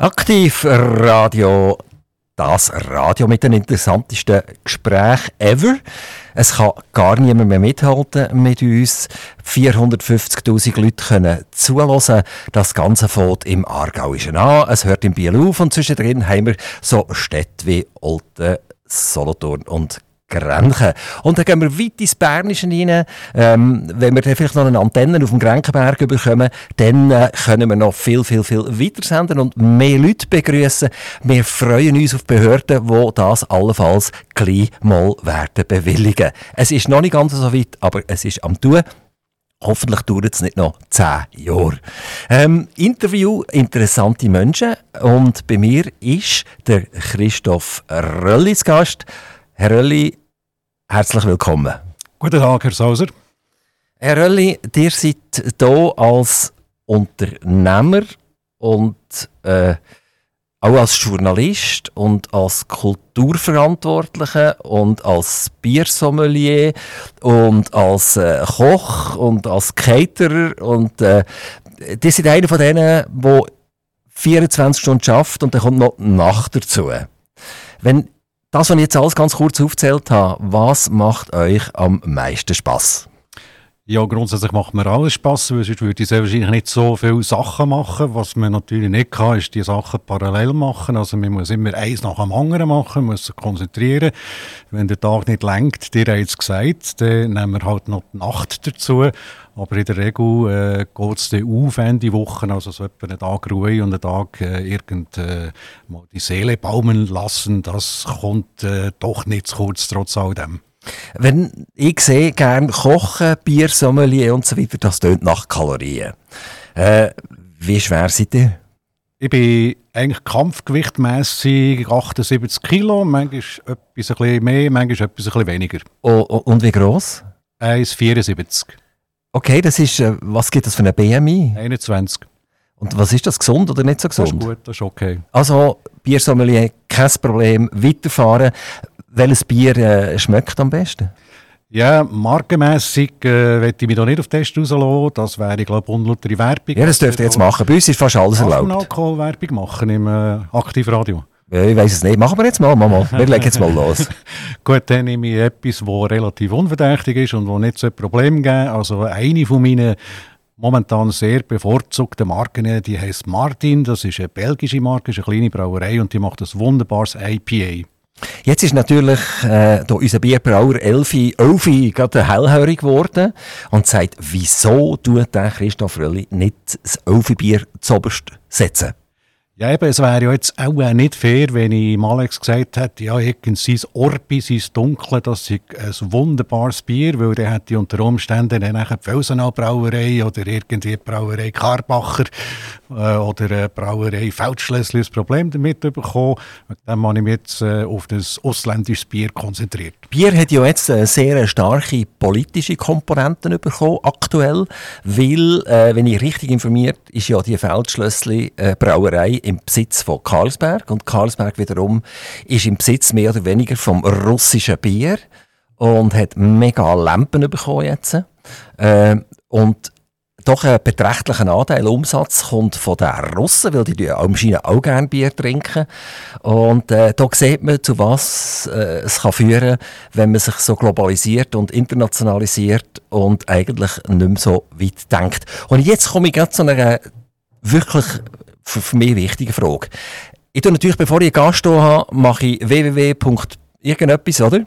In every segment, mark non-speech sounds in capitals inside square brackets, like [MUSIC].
Aktiv Radio, das Radio mit den interessantesten Gesprächen ever. Es kann gar niemand mehr mithalten mit uns. 450.000 Leute können zuhören. Das Ganze fährt im Aargauischen an. Es hört in Biel auf und zwischendrin haben wir so Städte wie Olten, Solothurn und Grenchen. Und dann gehen wir weit ins Bernische rein. Ähm, wenn wir dann vielleicht noch eine Antenne auf dem Grenkenberg bekommen, dann äh, können wir noch viel, viel, viel weiter senden und mehr Leute begrüßen. Wir freuen uns auf Behörden, die das allenfalls gleich mal werden bewilligen. Es ist noch nicht ganz so weit, aber es ist am tun. Hoffentlich dauert es nicht noch zehn Jahre. Ähm, Interview interessante Menschen und bei mir ist der Christoph Röllis Gast. Herr Rölli, herzlich willkommen. Guten Tag, Herr Sauser. Herr Rölli, ihr seid hier als Unternehmer und äh, auch als Journalist und als Kulturverantwortlicher und als Biersommelier und als äh, Koch und als Caterer und äh, die sind einer von denen, der 24 Stunden schafft und dann kommt noch Nacht dazu. Wenn das, was ich jetzt alles ganz kurz aufgezählt habe, was macht euch am meisten Spaß? Ja, grundsätzlich macht mir alles Spass, weil sonst würde ich sehr wahrscheinlich nicht so viele Sachen machen. Was man natürlich nicht kann, ist die Sachen parallel machen. Also man muss immer eins nach dem anderen machen, muss sich konzentrieren. Wenn der Tag nicht lenkt, dir hat es gesagt, dann nehmen wir halt noch die Nacht dazu. Aber in der Regel äh, geht es dann auf Ende Woche, also so etwa einen Tag Ruhe und einen Tag äh, irgend äh, mal die Seele baumeln lassen. Das kommt äh, doch nicht zu kurz, trotz all dem. Wenn ich sehe, gerne kochen, Bier, Sommelier und so weiter, das tönt nach Kalorien. Äh, wie schwer seid ihr? Ich bin eigentlich kampfgewichtmässig 78 Kilo, manchmal etwas ein bisschen mehr, manchmal etwas ein bisschen weniger. Oh, oh, und wie gross? 1,74. Okay, das ist, äh, was gibt das für eine BMI? 21. Und was ist das, gesund oder nicht so gesund? Das ist gut, das ist okay. Also, Biersommelier, kein Problem, weiterfahren. Welches Bier äh, schmeckt am besten? Ja, markenmässig äh, ich mich da nicht auf Test rauslassen. Das wäre, glaube ich, unlautere Werbung. Ja, das dürft ihr jetzt machen. Bei uns ist fast alles erlaubt. man Alkoholwerbung machen im äh, Aktivradio? Ja, ich weiß es nicht. Machen wir jetzt mal, Mama. Wir legen jetzt mal los. [LAUGHS] Gut, dann nehme ich etwas, das relativ unverdächtig ist und wo nicht so ein Problem gibt. Also eine von meinen momentan sehr bevorzugten Marken, die heißt Martin. Das ist eine belgische Marke, ist eine kleine Brauerei und die macht ein wunderbares IPA. Jetzt ist natürlich äh, da unser Bierbrauer Elfi, Elfi gerade hellhörig geworden und sagt, wieso tut der Christoph Rölli nicht das Elfi-Bier zuoberst setzen? Ja, eben, es wäre ja jetzt auch äh, nicht fair, wenn ich Alex gesagt hätte, ja, sein Orbi, sein Dunkle, das ist ein wunderbares Bier, weil der hätte unter Umständen dann nachher die Felsenau Brauerei oder irgendwie die Brauerei Karbacher äh, oder eine Brauerei Feldschlössli ein Problem damit bekommen. Dann habe ich mich jetzt äh, auf das ausländisches Bier konzentriert. Bier hat ja jetzt eine sehr starke politische Komponenten bekommen, aktuell, weil, äh, wenn ich richtig informiert, ist ja die Feldschlössli äh, Brauerei im Besitz von Carlsberg und Carlsberg wiederum ist im Besitz mehr oder weniger vom russischen Bier und hat mega Lampen bekommen jetzt. Äh, und doch ein beträchtlicher Anteil Umsatz kommt von den Russen, weil die anscheinend auch gerne Bier trinken. Und äh, da sieht man, zu was äh, es kann führen wenn man sich so globalisiert und internationalisiert und eigentlich nicht mehr so weit denkt. Und jetzt komme ich gerade zu einer wirklich für, für mich wichtigen Frage. Ich tue natürlich, bevor ich Gast habe, mache ich www irgendetwas, oder?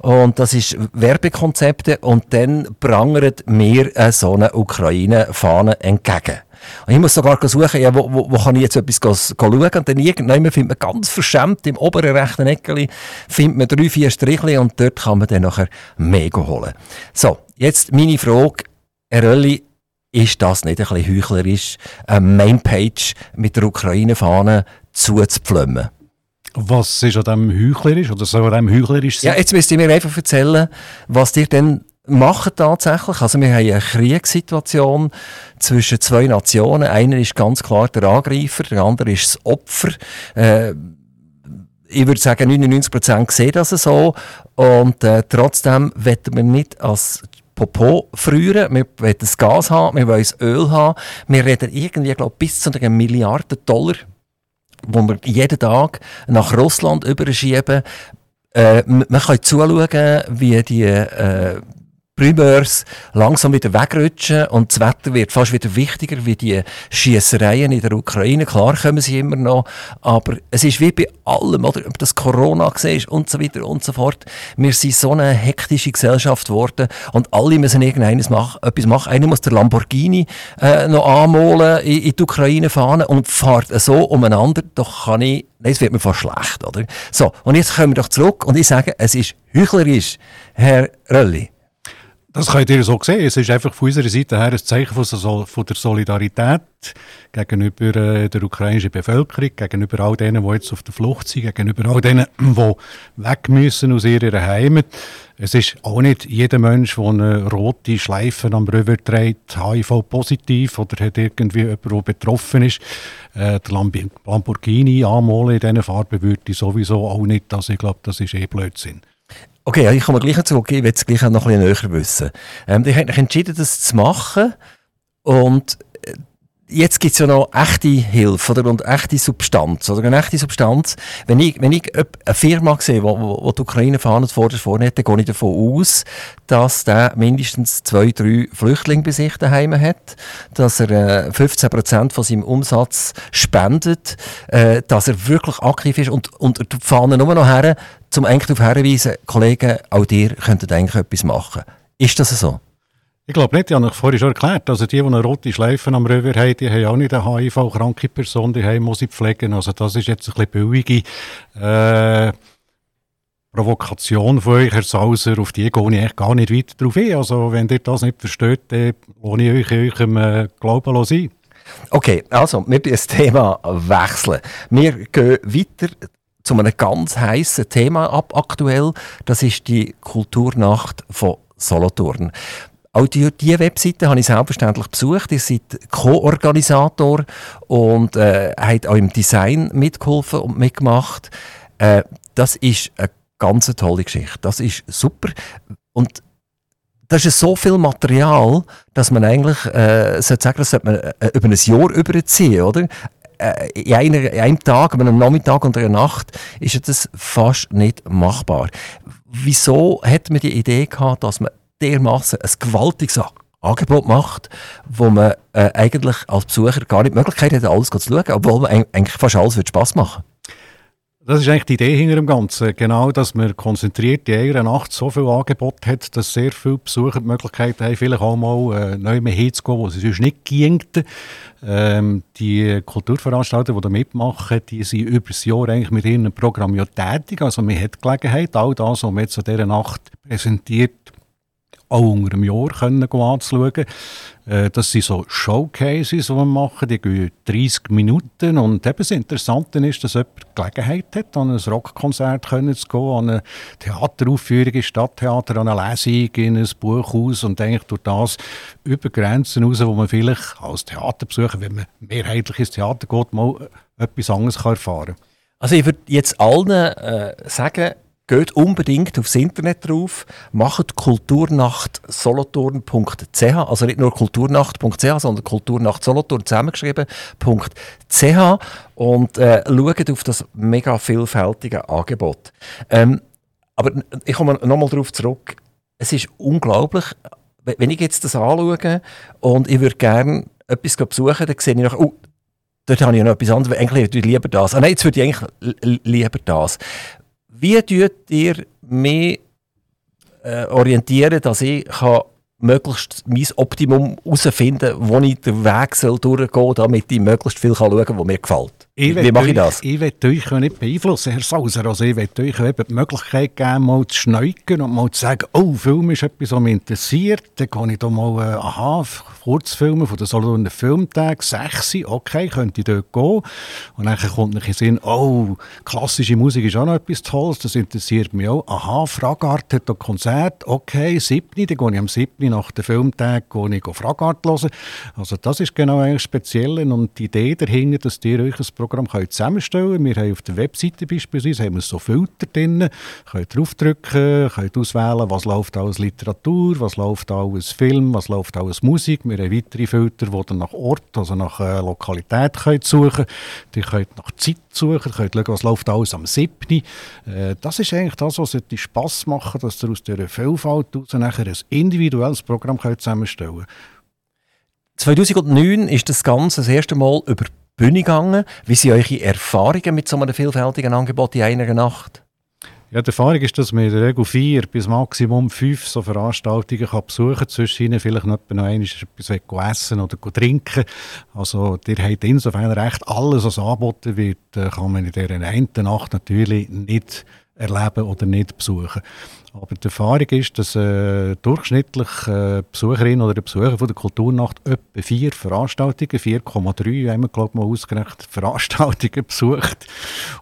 Und das ist Werbekonzepte und dann prangert mir äh, so eine Ukraine-Fahne entgegen. Und ich muss sogar suchen, ja, wo, wo, wo kann ich jetzt etwas schauen? Und dann irgendwann findet man ganz verschämt im oberen rechten Eckeli findet man drei, vier Strichli und dort kann man dann nachher mega holen. So, jetzt meine Frage, Herr ist das nicht ein bisschen heuchlerisch, eine Mainpage mit der Ukraine-Fahne zuzupflümmen? Was ist an dem heuchlerisch oder soll an dem heuchlerisch sein? Ja, jetzt müsst ihr mir einfach erzählen, was ihr denn macht tatsächlich. Also wir haben eine Kriegssituation zwischen zwei Nationen. Einer ist ganz klar der Angreifer, der andere ist das Opfer. Äh, ich würde sagen, 99% sehen das so. Und äh, trotzdem wollen wir nicht als Popo frieren, wir wollen das Gas haben, wir wollen das Öl haben. Wir reden irgendwie, glaube bis zu einer Milliarde Dollar wo wir jeden Tag nach Russland überschieben. Äh, man kann zuschauen, wie die äh, Primeurs langsam wieder wegrutschen und das Wetter wird fast wieder wichtiger wie die Schiessereien in der Ukraine. Klar kommen sie immer noch, aber es ist wie bei allem, oder, ob das Corona ist und so weiter und so fort. Wir sind so eine hektische Gesellschaft geworden und alle müssen irgendeines machen, etwas machen. Einer muss der Lamborghini äh, noch anmalen in, in die Ukraine fahren und fährt so umeinander. Doch kann ich Nein, es wird mir fast schlecht, oder? So, und jetzt kommen wir doch zurück und ich sage, es ist heuchlerisch, Herr Rölli. Das könnt ihr so sehen. Es ist einfach von unserer Seite her ein Zeichen von, der Solidarität gegenüber äh, der ukrainischen Bevölkerung, gegenüber all denen, die jetzt auf der Flucht sind, gegenüber all denen, [CLEARS THROAT] die weg müssen aus ihrer Heimat. Es ist auch nicht jeder Mensch, der eine rote Schleife am Rüber trägt, HIV-positiv oder hat irgendwie jemand, der betroffen ist. Äh, der Lamborghini anmalen in diesen Farben würde ich sowieso auch nicht. Also ich glaube, das ist eh Blödsinn. Okay, ich komme gleich zurück. Ich will es gleich noch ein bisschen näher wissen. Ähm, ich habe entschieden, das zu machen. Und äh, jetzt gibt es ja noch echte Hilfe oder, und echte Substanz. Oder eine echte Substanz. Wenn ich, wenn ich eine Firma sehe, wo, wo die Ukraine Fahnen vorne hat, dann gehe ich davon aus, dass der mindestens zwei, drei Flüchtlinge bei sich daheim hat, dass er äh, 15 Prozent von seinem Umsatz spendet, äh, dass er wirklich aktiv ist und, und die Fahnen nur noch her, um eigentlich darauf hinzuweisen, Kollegen, auch ihr könntet eigentlich etwas machen. Ist das so? Ich glaube nicht, ich habe euch vorhin schon erklärt. Also die, die eine rote Schleife am Röver haben, die haben auch nicht eine HIV-kranke Person, die haben, muss sie pflegen. Also das ist jetzt ein bisschen billige äh, Provokation von euch, Herr Sauser. Auf die gehe ich eigentlich gar nicht weiter drauf ein. Also wenn ihr das nicht versteht, dann lohne ich euch in eurem äh, Glauben sein. Okay, also wir das Thema wechseln. Wir gehen weiter zu einem ganz heißen Thema ab aktuell. Das ist die Kulturnacht von Solothurn. Auch die, die Webseite habe ich selbstverständlich besucht. Ihr seid Co-Organisator und äh, habt auch im Design mitgeholfen und mitgemacht. Äh, das ist eine ganz tolle Geschichte. Das ist super. Und das ist so viel Material, dass man eigentlich äh, sollte das sollte man äh, über ein Jahr überziehen, oder? Äh, in, einer, in einem Tag, an einem Nachmittag und einer Nacht ist das fast nicht machbar. Wieso hat man die Idee gehabt, dass man dermaßen ein gewaltiges Angebot macht, wo man äh, eigentlich als Besucher gar nicht die Möglichkeit hat, alles zu schauen, obwohl man eigentlich fast alles Spaß machen das ist eigentlich die Idee hinter dem Ganzen. Genau, dass man konzentriert in einer Nacht so viel Angebot hat, dass sehr viele Besucher die Möglichkeit haben, vielleicht auch mal äh, neu mehr hinzugehen, wo sie sonst nicht gingen. Ähm, die Kulturveranstalter, die da mitmachen, die sind über das Jahr eigentlich mit ihrem Programm ja tätig. Also man hat Gelegenheit, all das, was man jetzt an dieser Nacht präsentiert, auch unter einem Jahr können anzuschauen. Äh, das sind so Showcases, die wir machen, die gehen 30 Minuten und eben das Interessante ist, dass jemand Gelegenheit hat, an ein Rockkonzert zu gehen, an eine Theateraufführung im Stadttheater, an eine Lesung, in ein Buchhaus und eigentlich durch das über Grenzen raus, wo man vielleicht als Theaterbesucher, wenn man mehrheitlich ins Theater geht, mal etwas anderes erfahren kann. Also ich würde jetzt allen äh, sagen, Geht unbedingt aufs Internet drauf, macht kulturnacht.solothurn.ch, also nicht nur kulturnacht.ch, sondern kulturnachtsolothurn zusammengeschrieben.ch und äh, schaut auf das mega vielfältige Angebot. Ähm, aber ich komme nochmal darauf zurück. Es ist unglaublich, wenn ich jetzt das anschaue und ich würde gerne etwas besuchen, dann sehe ich noch, oh, dort habe ich noch etwas anderes, eigentlich würde ich lieber das. Ah nein, jetzt würde ich eigentlich lieber das. Wie tut ihr mich äh, orientieren, dass ich kann möglichst mein Optimum herausfinden kann, wo ich den Weg durchgehen soll, damit ich möglichst viel schauen kann, was mir gefällt? Ich Wie mache ich das? Ich will euch nicht beeinflussen, Herr Sauser. Also ich will euch eben die Möglichkeit geben, mal zu schneuken und mal zu sagen, oh, Film ist etwas, was mich interessiert. Dann kann ich da mal, äh, aha, Kurzfilme von der Solothurner Filmtag, sechs, okay, könnte ich dort gehen. Und dann kommt noch in Sinn, oh, klassische Musik ist auch noch etwas Tolles, das interessiert mich auch. Aha, Fragart hat da Konzert, okay, siebni, dann gehe ich am siebni nach dem Filmtag gehe ich Fragart hören. Also das ist genau eigentlich speziell und die Idee dahinter, dass ihr euch ein Programm können zusammenstellen. Wir haben auf der Webseite beispielsweise haben wir so Filter drin, können draufdrücken, können auswählen, was läuft alles Literatur, was läuft alles Film, was läuft alles Musik. Wir haben weitere Filter, die dann nach Ort, also nach äh, Lokalität können suchen können nach Zeit suchen, können schauen, was läuft alles am 7. Äh, das ist eigentlich das, was Spass machen, dass ihr aus dieser Vielfalt nachher ein individuelles Programm zusammenstellen könnt. 2009 ist das Ganze das erste Mal über Bühne gegangen. Wie sind eure Erfahrungen mit so einem vielfältigen Angebot in einer Nacht? Ja, die Erfahrung ist, dass man in der Regel vier bis maximum fünf so Veranstaltungen kann besuchen kann. Zwischen vielleicht noch einmal etwas essen oder trinken. Also, ihr habt insofern recht, alles, was angeboten wird, äh, kann man in dieser einen Nacht natürlich nicht erleben oder nicht besuchen. Aber die Erfahrung ist, dass äh, durchschnittlich äh, Besucherinnen oder Besucher von der Kulturnacht etwa vier Veranstaltungen, 4,3 haben wir glaube mal ausgerechnet, Veranstaltungen [LAUGHS] besucht.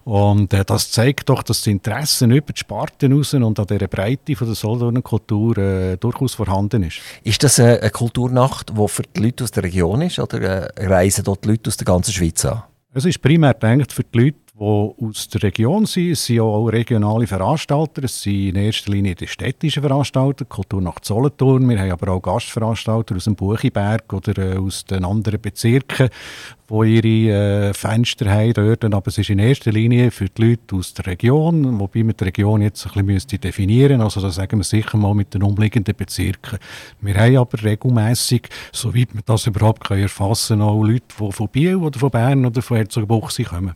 Und äh, das zeigt doch, dass das Interesse über die Sparten raus und an dieser Breite von der Solothurner Kultur äh, durchaus vorhanden ist. Ist das eine, eine Kulturnacht, die für die Leute aus der Region ist oder äh, reisen dort die Leute aus der ganzen Schweiz an? Es ist primär gedacht für die Leute, die aus der Region sind. Es sind auch regionale Veranstalter. Es sind in erster Linie die städtischen Veranstalter, Kultur nach Solothurn. Wir haben aber auch Gastveranstalter aus dem Buchiberg oder äh, aus den anderen Bezirken, die ihre äh, Fenster haben dort. Aber es ist in erster Linie für die Leute aus der Region, wobei man die Region jetzt ein bisschen definieren müsste. Also da sagen wir sicher mal mit den umliegenden Bezirken. Wir haben aber regelmässig, soweit wir das überhaupt erfassen können, auch Leute, die von Biel oder von Bern oder von Herzogenbuchsee kommen.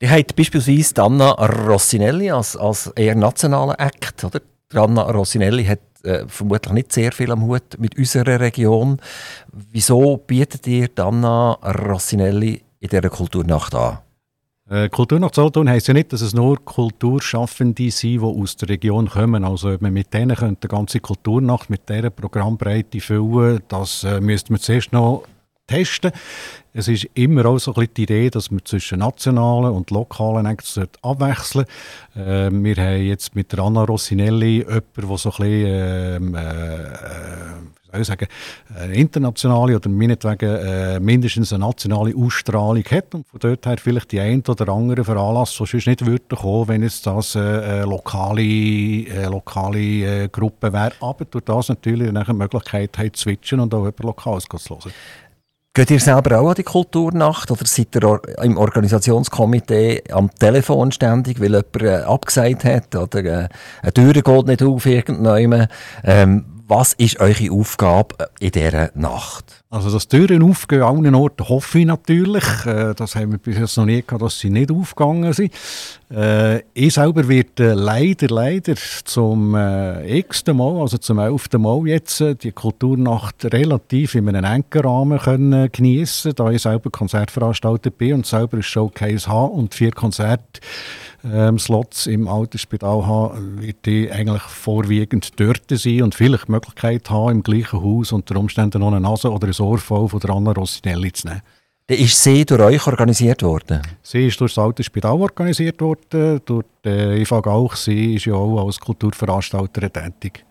Die hat beispielsweise Anna Rossinelli als, als eher nationaler Act. Oder? Anna Rossinelli hat äh, vermutlich nicht sehr viel am Hut mit unserer Region. Wieso bietet ihr Anna Rossinelli in dieser Kulturnacht an? Äh, Kulturnacht Solothurn heisst ja nicht, dass es nur Kulturschaffende sind, die aus der Region kommen. Also ob man mit denen könnte die ganze Kulturnacht mit dieser Programmbreite füllen, das äh, müsste man zuerst noch testen. Es ist immer auch so ein bisschen die Idee, dass wir zwischen nationalen und lokalen Acts abwechseln. Äh, wir haben jetzt mit Anna Rossinelli jemanden, der so ein bisschen, ähm, äh, ich sagen, eine internationale oder meinetwegen äh, mindestens eine nationale Ausstrahlung hat und von dort her vielleicht die ein oder andere Veranlass, die sonst nicht würde kommen, wenn es das äh, lokale, äh, lokale äh, Gruppe wäre. Aber durch das natürlich eine Möglichkeit zu switchen und auch über Lokales zu hören. Geht ihr selber auch an die Kulturnacht oder seid ihr im Organisationskomitee am Telefon ständig, weil jemand äh, abgesagt hat oder äh, eine Tür geht nicht auf irgendjemand? Ähm, was ist eure Aufgabe in dieser Nacht? Also, dass Türen aufgehen an allen Orten, hoffe ich natürlich. Äh, das haben wir bis jetzt noch nie gehabt, dass sie nicht aufgegangen sind. Äh, ich selber werde leider, leider zum äh, x-ten Mal, also zum elften Mal jetzt, äh, die Kulturnacht relativ in einem engen Rahmen können geniessen, da ich selber Konzertveranstalter bin und selber ein Showcase habe und vier Konzerte ähm, Slots im Altersspital haben, wird die eigentlich vorwiegend dort sein und vielleicht die Möglichkeit haben, im gleichen Haus unter Umständen noch eine Nase oder ein Ohr voll von der Anna Rossinelli zu nehmen. Dann ist sie durch euch organisiert worden? Sie ist durch das Altersspital organisiert worden, durch äh, Eva Gauch. Sie ist ja auch als Kulturveranstalterin tätig.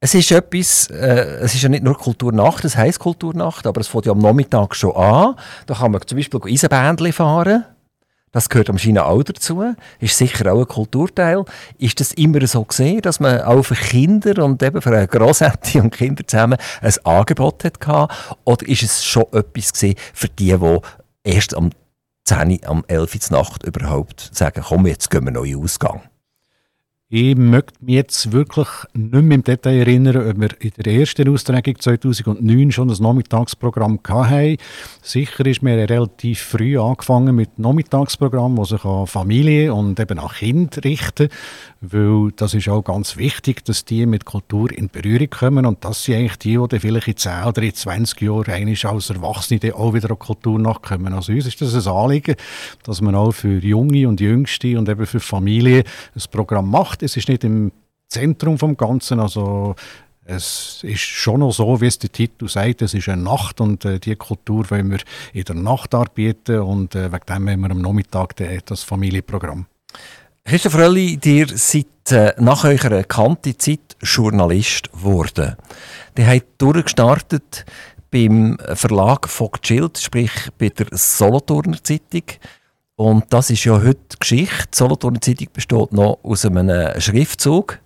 Es ist etwas, äh, es ist ja nicht nur Kulturnacht, es heisst Kulturnacht, aber es fängt ja am Nachmittag schon an. Da kann man zum Beispiel Eisenbändchen fahren. Das gehört am China auch dazu. Ist sicher auch ein Kulturteil. Ist das immer so gesehen, dass man auch für Kinder und eben für Großeltern und Kinder zusammen ein Angebot hatte? Oder ist es schon etwas gesehen für die, die erst am 10, am 11 Uhr Nacht überhaupt sagen, komm, jetzt gehen wir neu Ausgang? Ich möchte mich jetzt wirklich nicht mehr im Detail erinnern, ob wir in der ersten Austragung 2009 schon ein Nachmittagsprogramm hatten. Sicher ist mir relativ früh angefangen mit Nachmittagsprogramm, das sich an Familie und eben an Kinder richten, weil das ist auch ganz wichtig, dass die mit Kultur in Berührung kommen und das sind eigentlich die, die vielleicht in 10 oder in 20 Jahren eigentlich als Erwachsene auch wieder an Kultur nachkommen. Also uns ist das ein Anliegen, dass man auch für Junge und Jüngste und eben für Familie ein Programm macht. Es ist nicht im Zentrum vom Ganzen, also es ist schon noch so, wie es der Titel sagt, es ist eine Nacht und äh, die Kultur wollen wir in der Nacht arbeiten und äh, wegen dem haben wir am Nachmittag das Familienprogramm. Christoph Rölli, ihr seid äh, nach eurer Kante Zeit Journalist geworden. Ihr habt durchgestartet beim Verlag Vogt Schild, sprich bei der Solothurner Zeitung. Und das ist ja heute Geschichte. Die Solothurner Zeitung besteht noch aus einem Schriftzug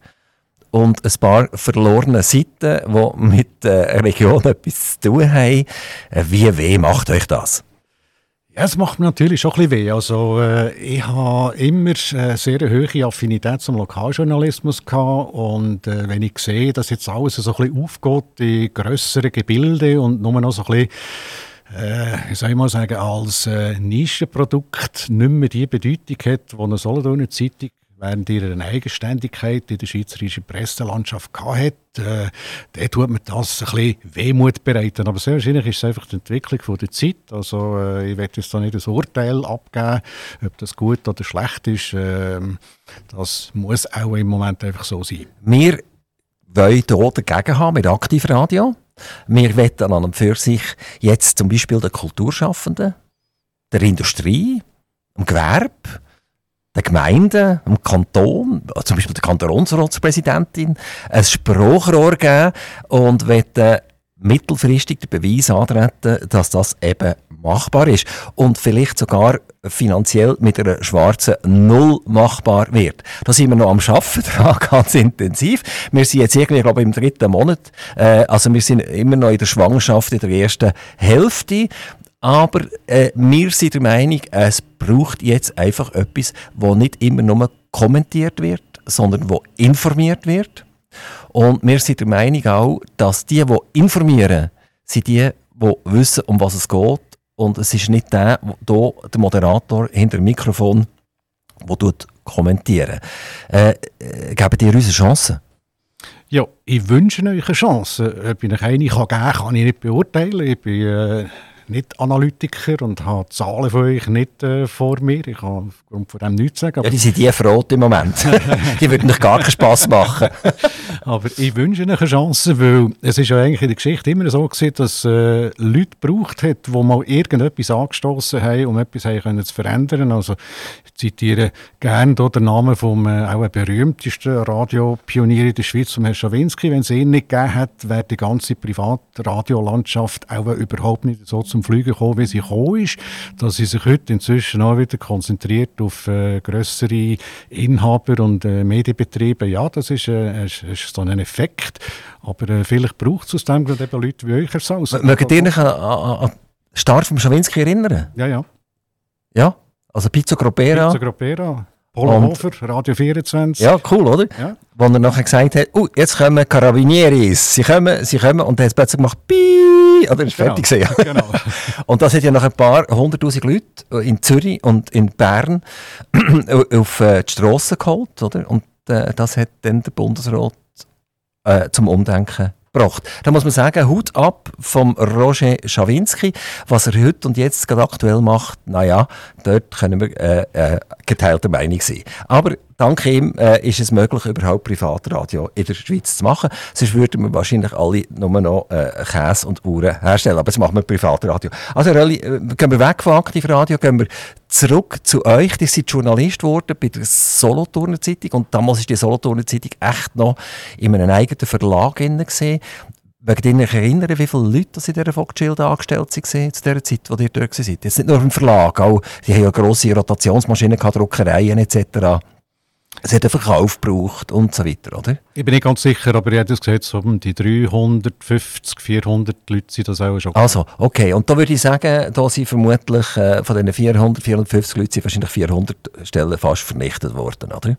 und ein paar verlorene Seiten, die mit der Region etwas zu tun haben. Äh, wie weh macht euch das? Ja, es macht mir natürlich schon ein bisschen weh. Also, äh, ich habe immer eine sehr hohe Affinität zum Lokaljournalismus gehabt und äh, wenn ich sehe, dass jetzt alles so ein bisschen aufgeht in grössere Gebilde und nur noch so ein bisschen äh, wie soll ich mal sagen, als äh, Nischenprodukt nicht mehr die Bedeutung hat, die eine Solothurner Zeitung während ihrer Eigenständigkeit in der schweizerischen Presselandschaft hatte, äh, dann tut man das ein bisschen Wehmut bereiten. Aber sehr wahrscheinlich ist es einfach die Entwicklung der Zeit. Also äh, ich werde jetzt da nicht ein Urteil abgeben, ob das gut oder schlecht ist. Äh, das muss auch im Moment einfach so sein. Wir wollen hier dagegen haben mit Aktivradio. Wir wollen an und für sich jetzt zum Beispiel den Kulturschaffenden, der Industrie, dem Gewerbe, den Gemeinden, dem Kanton, zum Beispiel der Kantonsratspräsidentin, ein Sprachrohr geben und wollen mittelfristig den Beweis antreten, dass das eben machbar ist und vielleicht sogar finanziell mit einer schwarzen Null machbar wird. Da sind wir noch am Arbeiten [LAUGHS] dran, ganz intensiv. Wir sind jetzt irgendwie, glaube ich, im dritten Monat, äh, also wir sind immer noch in der Schwangerschaft in der ersten Hälfte aber äh, wir sind der Meinung, es braucht jetzt einfach etwas, wo nicht immer nur kommentiert wird, sondern wo informiert wird. Und wir sind der Meinung auch, dass die, die informieren, sind die, die wissen, um was es geht. Und es ist nicht der, der, der Moderator hinter dem Mikrofon, der kommentieren. Äh, äh, geben dir unsere Chance? Ja, ich wünsche euch eine Chance. Ob ich euch eine geben kann, kann ich nicht beurteilen. Ich bin äh, nicht Analytiker und habe Zahlen von euch nicht äh, vor mir. Ich kann aufgrund von dem nichts sagen. Ja, die sind die Frot im Moment. [LAUGHS] die würden euch gar keinen Spass machen. [LAUGHS] aber ich wünsche ihnen eine Chance, weil es ist ja eigentlich in der Geschichte immer so gewesen, dass äh, Leute gebraucht hat, die mal irgendetwas angestoßen haben, um etwas haben können zu verändern. Also ich zitiere gerne den Namen vom äh, auch berühmtesten Radiopionier in der Schweiz, vom Herrn Schawinski. Wenn es ihn nicht gegeben hat, wäre die ganze Privatradiolandschaft auch überhaupt nicht so zum Fliegen gekommen, wie sie gekommen ist. Dass sie sich heute inzwischen auch wieder konzentriert auf äh, größere Inhaber und äh, Medienbetriebe. Ja, das ist, äh, ist, ist so ein Effekt. Aber äh, vielleicht braucht es aus dem gerade eben Leute wie euch als Mögt ihr euch an, an, Start vom Schawinski erinnern? Ja, ja. Ja? Also Pizzo Gropera. Pizzo Gropera. Hofer, Radio 24. Ja, cool, oder? Ja. Wo er nachher gesagt hat, oh, jetzt kommen Carabinieris. Sie kommen, sie kommen. Und dann hat es plötzlich gemacht, Piii, oder ist genau. fertig gesehen. Genau. [LAUGHS] und das hat ja noch ein paar hunderttausend Leute in Zürich und in Bern [CLEARS THROAT] auf äh, die Strasse geholt, oder? Und äh, das hat dann der Bundesrat äh, zum Umdenken gebracht. Da muss man sagen, Hut ab vom Roger Schawinski. Was er heute und jetzt gerade aktuell macht, naja, dort können wir äh, äh, geteilter Meinung sein. Aber dank ihm äh, ist es möglich, überhaupt Privatradio in der Schweiz zu machen. Sonst würden wir wahrscheinlich alle nur noch äh, Käse und Uhren herstellen. Aber jetzt machen wir Privatradio. Also, Rölli, äh, gehen wir weg von Aktivradio, gehen wir zurück zu euch. Ihr seid Journalist geworden bei der Solothurner Zeitung und damals war die Solothurner Zeitung echt noch in einem eigenen Verlag gesehen. Wegen dich erinnern, wie viele Leute in dieser Vogt angestellt waren zu der Zeit, wo ihr dort seid? Jetzt nicht nur im Verlag, auch, die haben ja grosse Rotationsmaschinen, Druckereien etc. Es hat einen Verkauf gebraucht und so weiter, oder? Ich bin nicht ganz sicher, aber ich habe gesagt, so um die 350, 400 Leute sind das auch schon. Also, okay. Und da würde ich sagen, da sind vermutlich äh, von diesen 400, 450 Leuten sind wahrscheinlich 400 Stellen fast vernichtet worden, oder?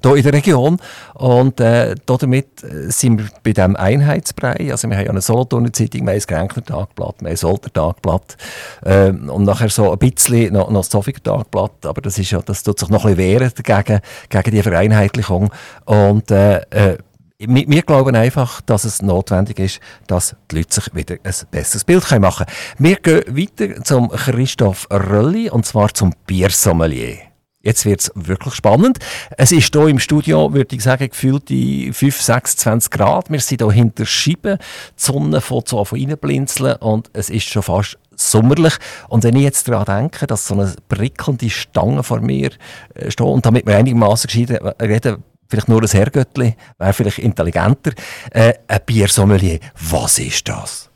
Hier in der Region. Und äh, damit äh, sind wir bei diesem Einheitsbrei. Also wir haben ja eine Solothurner Zeitung, wir haben ein Gränkner Tagblatt, wir haben ein Solter Tagblatt äh, und nachher so ein bisschen noch, noch das Zofiger Tagblatt. Aber das, ist ja, das tut sich noch ein bisschen wehren dagegen, gegen die Vereinheitlichung. Und äh, äh, wir glauben einfach, dass es notwendig ist, dass die Leute sich wieder ein besseres Bild machen können. Wir gehen weiter zum Christoph Rölli, und zwar zum Biersommelier. Jetzt wird es wirklich spannend. Es ist hier im Studio, würde ich sagen, gefühlt die 5, 6, 20 Grad. Wir sind hier hinter Scheiben. Die Sonne fängt so von reinblinzeln und es ist schon fast sommerlich. Und wenn ich jetzt daran denke, dass so eine prickelnde Stange vor mir äh, steht und damit wir einigermaßen gescheit reden, vielleicht nur ein Herrgöttli, wäre vielleicht intelligenter. Äh, ein Biersommelier, was ist das?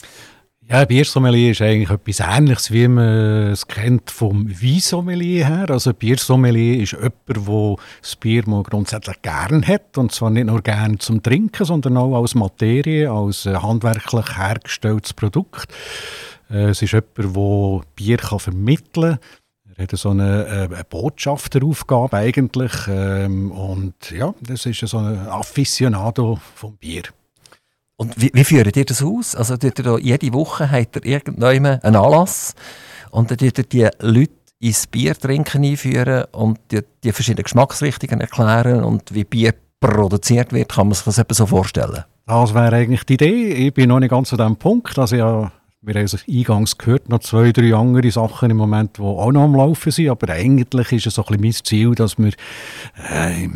Ja, Biersommelier ist eigentlich etwas Ähnliches, wie man es kennt vom Weinsommelier her. Also Biersommelier ist jemand, der das Bier mal grundsätzlich gern hat. Und zwar nicht nur gern zum Trinken, sondern auch als Materie, als äh, handwerklich hergestelltes Produkt. Äh, es ist jemand, der Bier vermitteln kann. Er hat so eine, äh, eine Botschafteraufgabe eigentlich. Ähm, und ja, das ist so ein Afficionado vom Bier. Und wie, wie führt ihr das aus? Also da, jede Woche habt ihr irgendjemand einen Anlass und dann ihr die Leute ins Bier trinken einführen und die, die verschiedenen Geschmacksrichtungen erklären und wie Bier produziert wird, kann man sich das etwa so vorstellen? Das wäre eigentlich die Idee. Ich bin noch nicht ganz an dem Punkt. Also ja, wir haben es eingangs gehört, noch zwei, drei andere Sachen im Moment, die auch noch am Laufen sind. Aber eigentlich ist es so ein bisschen mein Ziel, dass wir äh,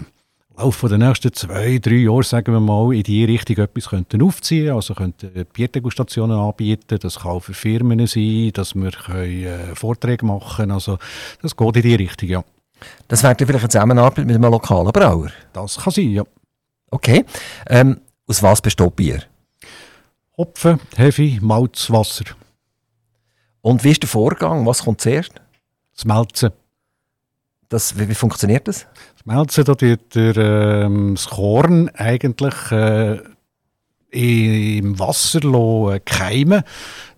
Laufe der nächsten zwei, drei Jahre, sagen wir mal, in die Richtung etwas könnten aufziehen Also könnten Bierdegustationen anbieten, das kann auch für Firmen sein, dass wir können, äh, Vorträge machen Also das geht in die Richtung, ja. Das wäre vielleicht eine Zusammenarbeit mit einem lokalen Brauer? Das kann sein, ja. Okay. Ähm, aus was besteht Bier? Hopfen, Hefe, Malz, Wasser. Und wie ist der Vorgang? Was kommt zuerst? Das Melzen. Das, wie, wie funktioniert das? Melzen, da tut der, ähm, das Korn eigentlich äh, im Wasser lassen, keimen,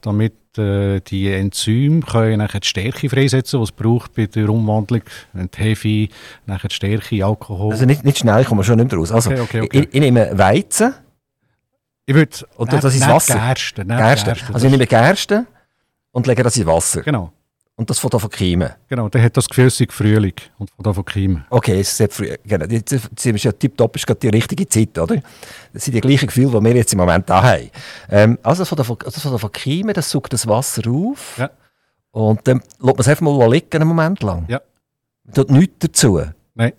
damit äh, die Enzyme können nachher die Stärke freisetzen, die es braucht bei der Umwandlung, wenn die Hefe, nachher die Stärke, Alkohol. Also nicht, nicht schnell, ich komme schon nicht mehr raus. Also, okay, okay, okay. Ich, ich, nehme Weizen. Ich würde... Und das ist Wasser? Gerste. Gerste. Also ich nehme Gerste und lege das in Wasser. Genau. Und das von da von Kiemen? Genau, der hat das Gefühl, es Frühling und von da von Kiemen. Okay, es ist früh, genau. Jetzt ist ja tipptopp, ist gerade die richtige Zeit, oder? Das sind die gleichen Gefühle, die wir jetzt im Moment da haben. Ähm, also das von da von, das von, da von Kiemen, das sucht das Wasser auf. Ja. Und dann lässt man es einfach mal liegen, einen Moment lang. Ja. Man tut nichts dazu. Nein.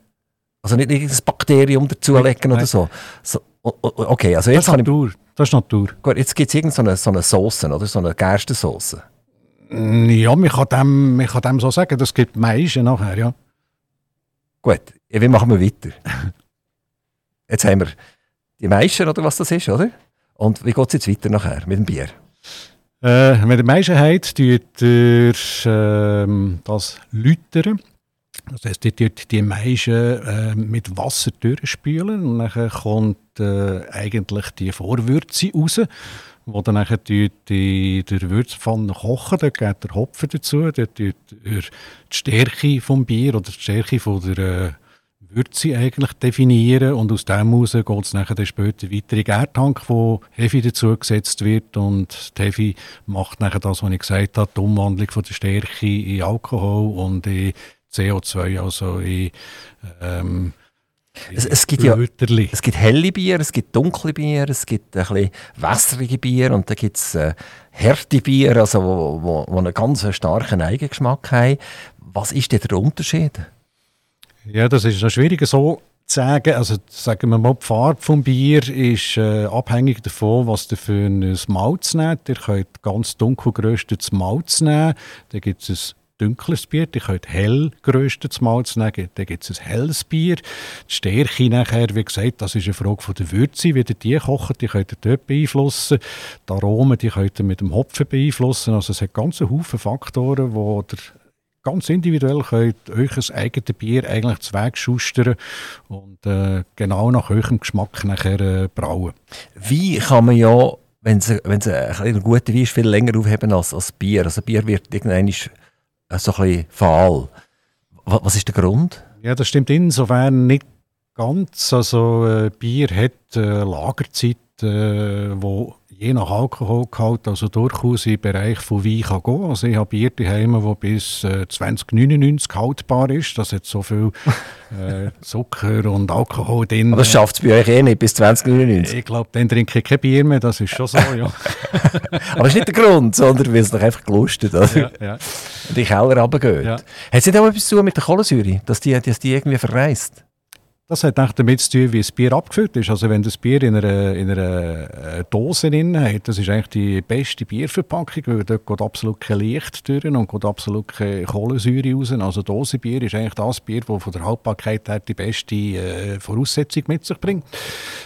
Also nicht irgendein Bakterium dazulegen oder so. so. Okay, also jetzt das ist Natur. Ich, das ist Natur. Gut, jetzt gibt es irgendeine so eine Sauce, oder? So eine Gerstensauce. Ja, man kann, dem, man kann dem so sagen, das gibt Meischen nachher, ja. Gut, wie machen wir weiter? Jetzt haben wir die Meischen oder was das ist, oder? Und wie geht es jetzt weiter nachher mit dem Bier? Äh, wenn ihr Meischen habt, tut ihr ähm, das läutern. Das heisst, ihr tut die Meischen äh, mit Wasser durchspülen und dann kommt äh, eigentlich die Vorwürze raus wo dann nachher die, die, der Würzpfanne kochen, da geht der Hopfen dazu, da tut die Stärke vom Bier oder die Stärke von der äh, Würze eigentlich definieren und aus dem heraus geht es dann später weiter in Gärtank, wo Hefe dazugesetzt wird und die Hefe macht nachher das, was ich gesagt habe, die Umwandlung von der Stärke in Alkohol und in CO2, also in ähm, es, es, gibt ja es gibt helle Bier, es gibt dunkle Bier, es gibt ein bisschen wässrige Bier und dann gibt es äh, harte Bier, also wo, wo, wo einen ganz starken Eigengeschmack haben. Was ist denn der Unterschied? Ja, das ist noch schwierig so zu sagen. Also sagen wir mal, die Farbe des Bier ist äh, abhängig davon, was ihr für ein Malz nehmt. Ihr könnt ganz dunkel geröstetes Malz nehmen. Dann gibt es dunkles Bier, ihr könnt hell geröstetes Malz nehmen, dann gibt es ein helles Bier. Die Stärke nachher, wie gesagt, das ist eine Frage von der Würze, wie die kocht, die könnt ihr dort beeinflussen. Die Aromen, die könnt ihr mit dem Hopfen beeinflussen. Also es hat ganz einen Haufen Faktoren, wo ihr ganz individuell könnt euch ein eigenes Bier eigentlich zu Weg schustern und äh, genau nach eurem Geschmack nachher äh, brauen. Wie kann man ja wenn es, ein guter Wein ist, viel länger aufheben als, als Bier. Also Bier wird irgendwann so ein bisschen fahl. Was ist der Grund? Ja, das stimmt insofern nicht ganz. Also äh, Bier hat äh, Lagerzeit, äh, wo je nach Alkoholgehalt also durchaus im Bereich von Wein kann gehen. Also ich habe Bier daheim, das bis äh, 2099 haltbar ist. Das hat so viel [LAUGHS] äh, Zucker und Alkohol drin. Aber das schafft es bei euch eh nicht bis 2099? Ich glaube, dann trinke ich kein Bier mehr, das ist schon so, ja. [LAUGHS] Aber das ist nicht der Grund, sondern weil es doch einfach gelustet oder? Ja, ja. Und die Keller runtergeht. Ja. Hat es nicht auch etwas zu tun mit der Kohlensäure, dass die, dass die irgendwie verreist? Das hat auch damit zu tun, wie das Bier abgefüllt ist. Also wenn das Bier in einer, in einer äh, Dose drin hat, das ist eigentlich die beste Bierverpackung, weil dort geht absolut kein Licht durch und geht absolut keine Kohlensäure raus. Also Dosenbier ist eigentlich das Bier, das von der Haltbarkeit her die beste äh, Voraussetzung mit sich bringt.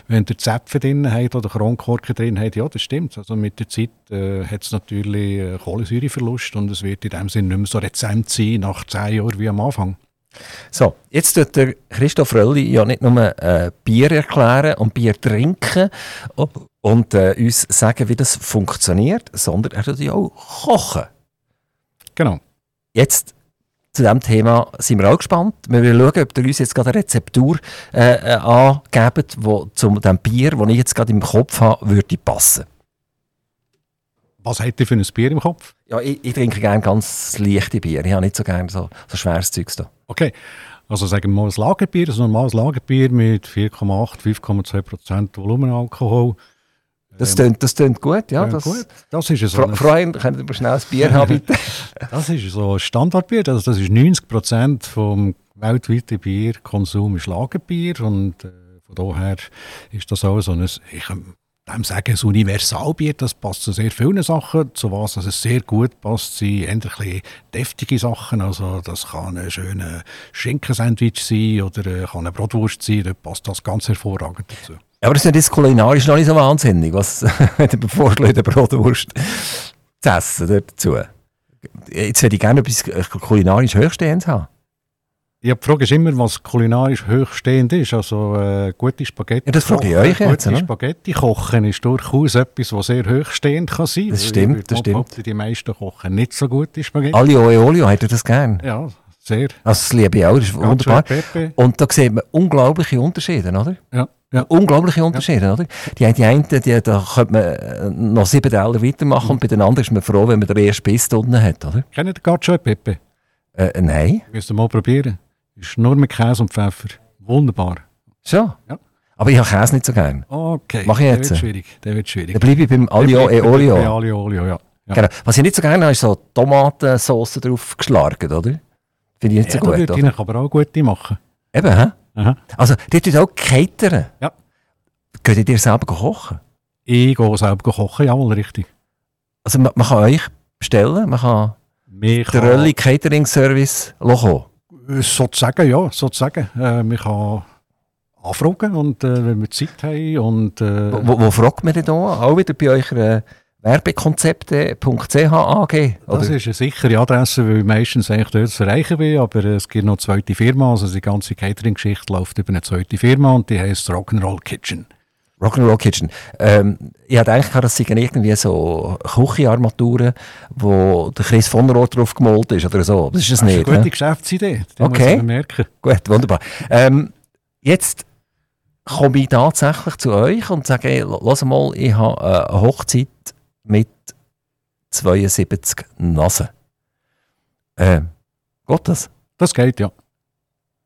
Wenn der Zäpfe drin hat oder Kronkorken drin hat, ja, das stimmt. Also mit der Zeit äh, hat es natürlich äh, Kohlensäureverlust und es wird in dem Sinne nicht mehr so rezent sein nach zehn Jahren wie am Anfang. So, jetzt tut der Christoph Rölli ja nicht nur äh, Bier erklären und Bier trinken und äh, uns sagen, wie das funktioniert, sondern er tut ja auch kochen. Genau. Jetzt zu diesem Thema sind wir auch gespannt. Wir wollen schauen, ob ihr uns jetzt gerade eine Rezeptur äh, äh angebt, die zu dem Bier, das ich jetzt gerade im Kopf habe, würde passen. Was hat ihr für ein Bier im Kopf? Ja, ich, ich trinke gerne ganz leichte Bier. Ich habe nicht so gerne so, so schweres Zeug da. Okay, also sagen wir mal ein Lagerbier, ein normales Lagerbier mit 4,8, 5,2 Prozent Volumenalkohol. Das klingt, das klingt gut, ja. Das, gut. das ist so Fre Freund, könnt ihr schnell ein Bier haben, bitte? [LAUGHS] das ist so ein Standardbier, also das ist 90 Prozent vom weltweiten Bierkonsum ist Lagerbier und äh, von daher ist das auch so ein, ich, dem sagen, ein Universalbier, das passt zu sehr vielen Sachen. Zu was also es sehr gut passt, sind endlich deftige Sachen. Also das kann ein schöner Schinkensandwich sein oder äh, kann eine Brotwurst sein. Da passt das ganz hervorragend dazu. Aber das ist ja kulinarisch noch nicht so wahnsinnig, was [LAUGHS] der vorschlägt, eine Brotwurst zu essen dazu. Jetzt würde ich gerne etwas kulinarisch Höchstehendes haben. Ja, die Frage ist immer, was kulinarisch hochstehend ist. Also äh, gute Spaghetti. Ja, das frage ich euch jetzt. Gute Spaghetti kochen ist durchaus etwas, was sehr hochstehend kann sein. Das stimmt, das stimmt. Die meisten kochen nicht so gute Spaghetti. Alio e Olio, hätte das gern? Ja, sehr. Also das liebe ich auch, das ist Ganz wunderbar. Und da sieht man unglaubliche Unterschiede, oder? Ja. Ja. Unglaubliche Unterschiede, ja. oder? Die, die einen, die, da könnte man äh, noch sieben Teller weitermachen mhm. und bei den anderen ist man froh, wenn man den ersten Biss unten hat, oder? Kennen Sie Cacio e Pepe? Äh, nein. Müsst ihr mal probieren. Ist nur mit Käse und Pfeffer. Wunderbar. So? Ja. Aber ich habe Käse nicht so gern. Okay. Mach ich jetzt. Der wird schwierig. Der wird schwierig. Dann bleibe ich beim Aglio e Olio. Bei Aglio Olio, ja. ja. Genau. Was ich nicht so gerne habe, ist so Tomatensauce drauf geschlagen, oder? Finde ich nicht ja, so gut. Würde ich aber auch gute machen. Eben, hä? Aha. Also, die tut auch cateren. Ja. Könnt ihr dir selber kochen? Ich gehe selber kochen, jawohl, richtig. Also, man, man kann euch bestellen, man kann den Rölli Catering Service kommen. Sozusagen, ja, sozusagen. Äh, man kann anfragen und äh, wenn wir Zeit haben und... Äh, wo, wo, fragt man denn da? Auch wieder bei euch äh, werbekonzepte.ch AG? Oder? Das ist eine sichere Adresse, weil ich meistens eigentlich dort zu erreichen bin, aber es gibt noch eine zweite Firma, also die ganze Catering-Geschichte läuft über eine zweite Firma und die heißt Rock'n'Roll Kitchen. Rock'n'Roll Kitchen. Ähm, ich hatte eigentlich gedacht, das seien irgendwie so Küchenarmaturen, wo der Chris von der Ort drauf gemalt ist oder so. Das ist es nicht. Das ist eine gute ne? Geschäftsidee. Die okay. merken. Gut, wunderbar. Ähm, jetzt komme ich tatsächlich zu euch und sage, hey, lass mal, ich habe eine Hochzeit mit 72 Nasen. Ähm, geht das? Das geht, ja.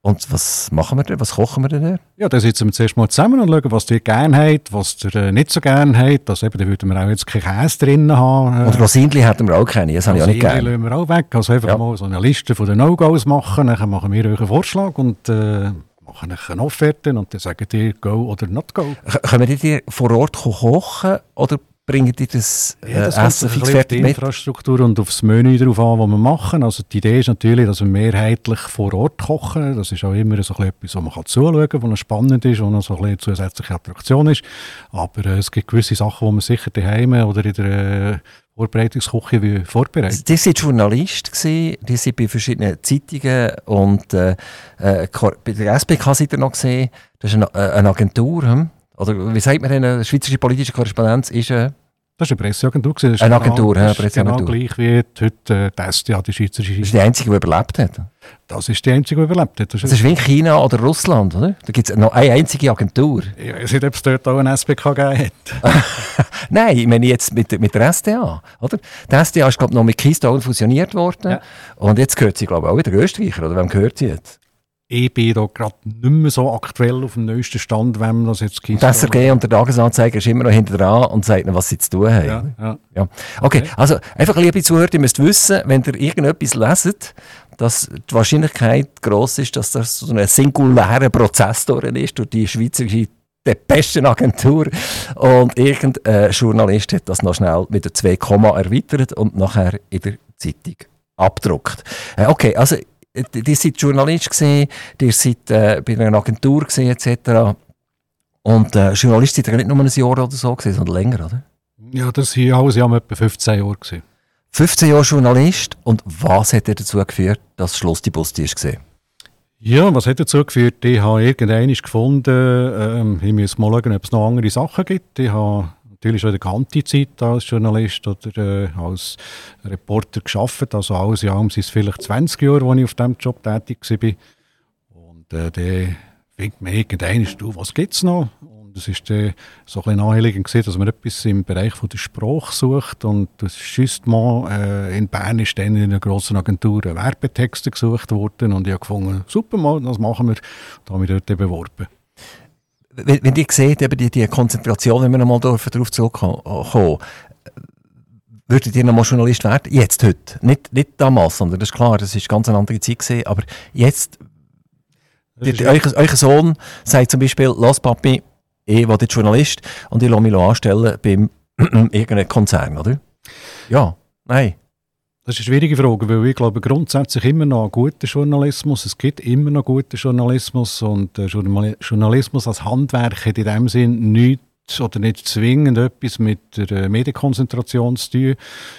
Und was machen wir denn? Was kochen wir denn? Ja, dann sitzen wir zuerst mal zusammen und schauen, was ihr gerne habt, was ihr äh, nicht so gerne habt. Also eben, da würden wir auch jetzt keinen Käse drin haben. Äh, und Rosinli hätten wir auch keine, das habe ich auch nicht gerne. lassen wir auch weg. Also einfach ja. mal so eine Liste von den No-Gos machen, dann machen wir euch einen Vorschlag und äh, machen eine Offerte und dann sagen ihr Go oder Not Go. Können wir dir vor Ort kochen oder bringen die das, äh, ja, das Essen fix fertig mit? Infrastruktur und aufs Menü darauf an, was wir machen. Also die Idee ist natürlich, dass wir mehrheitlich vor Ort kochen. Das ist auch immer so etwas, wo man kann zuschauen kann, was spannend ist, was so eine zusätzliche Attraktion ist. Aber äh, es gibt gewisse Sachen, die man sicher daheim oder in der äh, Vorbereitungsküche vorbereitet. Die waren Journalist, gewesen, die sind bei verschiedenen Zeitungen und äh, äh, bei der SBK seid ihr noch gesehen, das ist eine, äh, eine Agentur, hm? Oder wie sagt man denn, eine schweizerische politische Korrespondenz ist eine... Das ist eine Presseagentur. Das ist eine Agentur, genau, ja, Presseagentur. Genau gleich wie heute äh, die SDA, die schweizerische... Das ist die einzige, die überlebt hat. Das ist die einzige, die überlebt hat. Das, das ist wie in China oder Russland, oder? Da gibt es noch eine einzige Agentur. Ich weiß nicht, ob es dort auch eine SBK gegeben hat. [LAUGHS] Nein, ich meine jetzt mit, mit der SDA, oder? Die SDA ist, glaube ich, noch mit Keystone fusioniert worden. Ja. Und jetzt gehört sie, glaube ich, auch wieder Österreicher, oder wem gehört sie jetzt? Ich bin da gerade nicht mehr so aktuell auf dem neuesten Stand, wenn man das jetzt gibt. Der SRG und der Tagesanzeiger ist immer noch hinter dran und sagt ihnen, was sie zu tun haben. Ja, ja. ja. Okay, also einfach liebe Zuhörer, ihr müsst wissen, wenn ihr irgendetwas leset, dass die Wahrscheinlichkeit groß ist, dass das so ein singulärer Prozess durch ist, durch die schweizerische der besten Agentur. Und irgendein Journalist hat das noch schnell mit der 2, erweitert und nachher in der Zeitung abgedruckt. Äh, okay, also ihr seid Journalist gesehen, ihr seid äh, bei einer Agentur gesehen etc. Und äh, Journalist seid ihr nicht nur ein Jahr oder so gesehen, sondern länger, oder? Ja, das hier alles ja etwa 15 Jahre gesehen. 15 Jahre Journalist und was hat dazu geführt, dass Schluss die Bus ist gesehen? Ja, was hat dazu geführt? Ich habe irgendwann gefunden, ähm, ich muss mal schauen, ob es noch andere Sachen gibt. Ich habe natürlich schon in der ganzen Zeit als Journalist oder äh, als Reporter geschafft. Also alles in allem sind es vielleicht 20 Jahre, als ich auf diesem Job tätig war. Und äh, dann fängt man irgendwann, du, was gibt es noch? das ist dann so ein bisschen naheliegend dass man etwas im Bereich von der Sprache sucht und das Justement äh, in Bern ist dann in einer grossen Agentur Werbetexte gesucht worden und ich habe gefunden, super mal, das machen wir, da habe ich dort beworben. Wenn, wenn ihr seht, eben die, die Konzentration, wenn wir nochmal darauf zurückkommen, würdet ihr nochmal Journalist werden? Jetzt, heute. Nicht, nicht damals, sondern das ist klar, das ist ganz eine andere Zeit gesehen, aber jetzt, euer, Sohn sagt zum Beispiel, los Papi, ich werde Journalist und ich lasse mich anstellen beim [CLEARS THROAT] irgendeinem Konzern, oder? Ja, nein. Das ist eine schwierige Frage, weil ich glaube grundsätzlich immer noch einen guten Journalismus. Es gibt immer noch guten Journalismus und äh, Journalismus als Handwerk hat in dem Sinn nichts oder nicht zwingend etwas mit der äh, Medienkonzentration zu tun.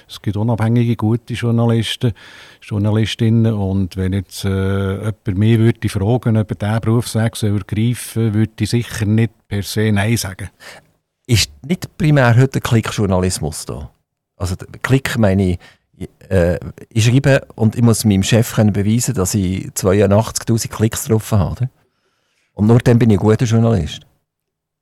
Es gibt unabhängige, gute Journalisten, Journalistinnen und wenn jetzt äh, jemand mehr würde fragen, ob er diesen Berufsweg soll ergreifen würde ich sicher nicht per se Nein sagen. Ist nicht primär heute Klickjournalismus da? Also Klick meine ich, äh, ich schreibe und ich muss meinem Chef können beweisen, dass ich 82'000 Klicks drauf habe. Und nur dann bin ich ein guter Journalist.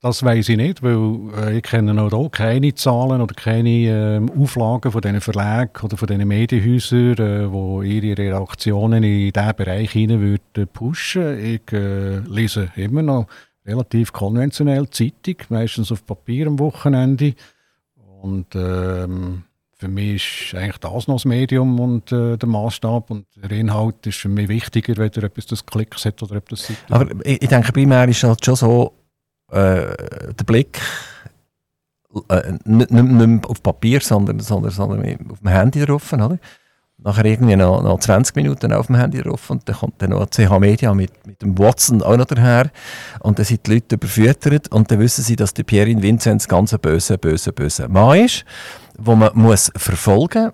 Das weiß ich nicht, weil äh, ich kenne auch hier keine Zahlen oder keine äh, Auflagen von diesen Verlagen oder von diesen Medienhäusern, äh, wo ihre Redaktionen in diesen Bereich hinein würden pushen. Ich äh, lese immer noch relativ konventionell Zeitung, meistens auf Papier am Wochenende. Und ähm, für mich ist eigentlich das noch das Medium und äh, der Maßstab. Und der Inhalt ist für mich wichtiger, weder ob es das Klicks hat oder das Seite Aber ich, ich denke, primär ist halt schon so, äh, der Blick äh, nicht, nicht auf Papier, sondern, sondern, sondern auf dem Handy drauf, oder? Nachher irgendwie noch, noch 20 Minuten auf dem Handy drauf und dann kommt dann noch CH Media mit, mit dem Watson auch noch daher. Und dann sind die Leute überfüttert und dann wissen sie, dass Pierre Vinzenz ganz ein böser, böser, böser Mann ist, wo man muss verfolgen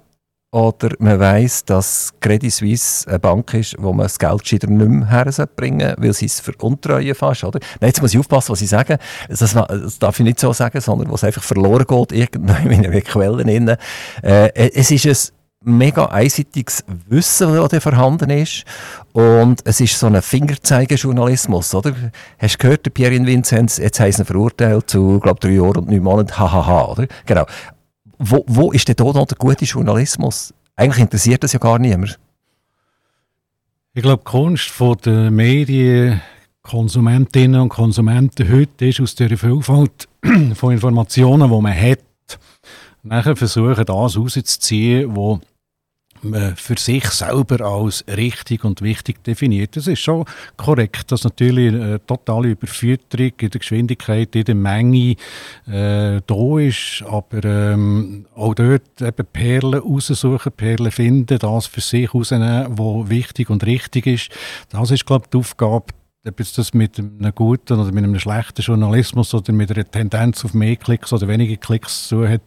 oder man weiss, dass Credit Suisse eine Bank ist, wo man das Geld nicht mehr herbringen weil sie es veruntreuen fast, oder? Nein, jetzt muss ich aufpassen, was ich sage. Das, das darf ich nicht so sagen, sondern was einfach verloren geht, [LAUGHS] irgendwo in einer Quelle. Äh, es ist ein mega einseitiges Wissen, das vorhanden ist. Und es ist so ein Fingerzeigejournalismus, oder? Hast du gehört, der Pierre Vinzenz, jetzt ihn verurteilt zu, glaube drei Jahren und neun Monaten, hahaha, oder? Genau. Wo, wo ist denn da noch der gute Journalismus? Eigentlich interessiert das ja gar niemand. Ich glaube, die Kunst der Medien, Konsumentinnen und Konsumenten heute ist aus der Vielfalt [CLEARS THROAT] von Informationen, die man hat, nachher versuchen, das rauszuziehen, was für sich selber als richtig und wichtig definiert. Das ist schon korrekt, dass natürlich eine totale Überfütterung in der Geschwindigkeit, in der Menge äh, da ist, aber ähm, auch dort eben Perlen raussuchen, Perlen finden, das für sich rausnehmen, was wichtig und richtig ist. Das ist, glaube ich, die Aufgabe ob jetzt das mit einem guten oder mit einem schlechten Journalismus oder mit einer Tendenz auf mehr Klicks oder weniger Klicks zu hat,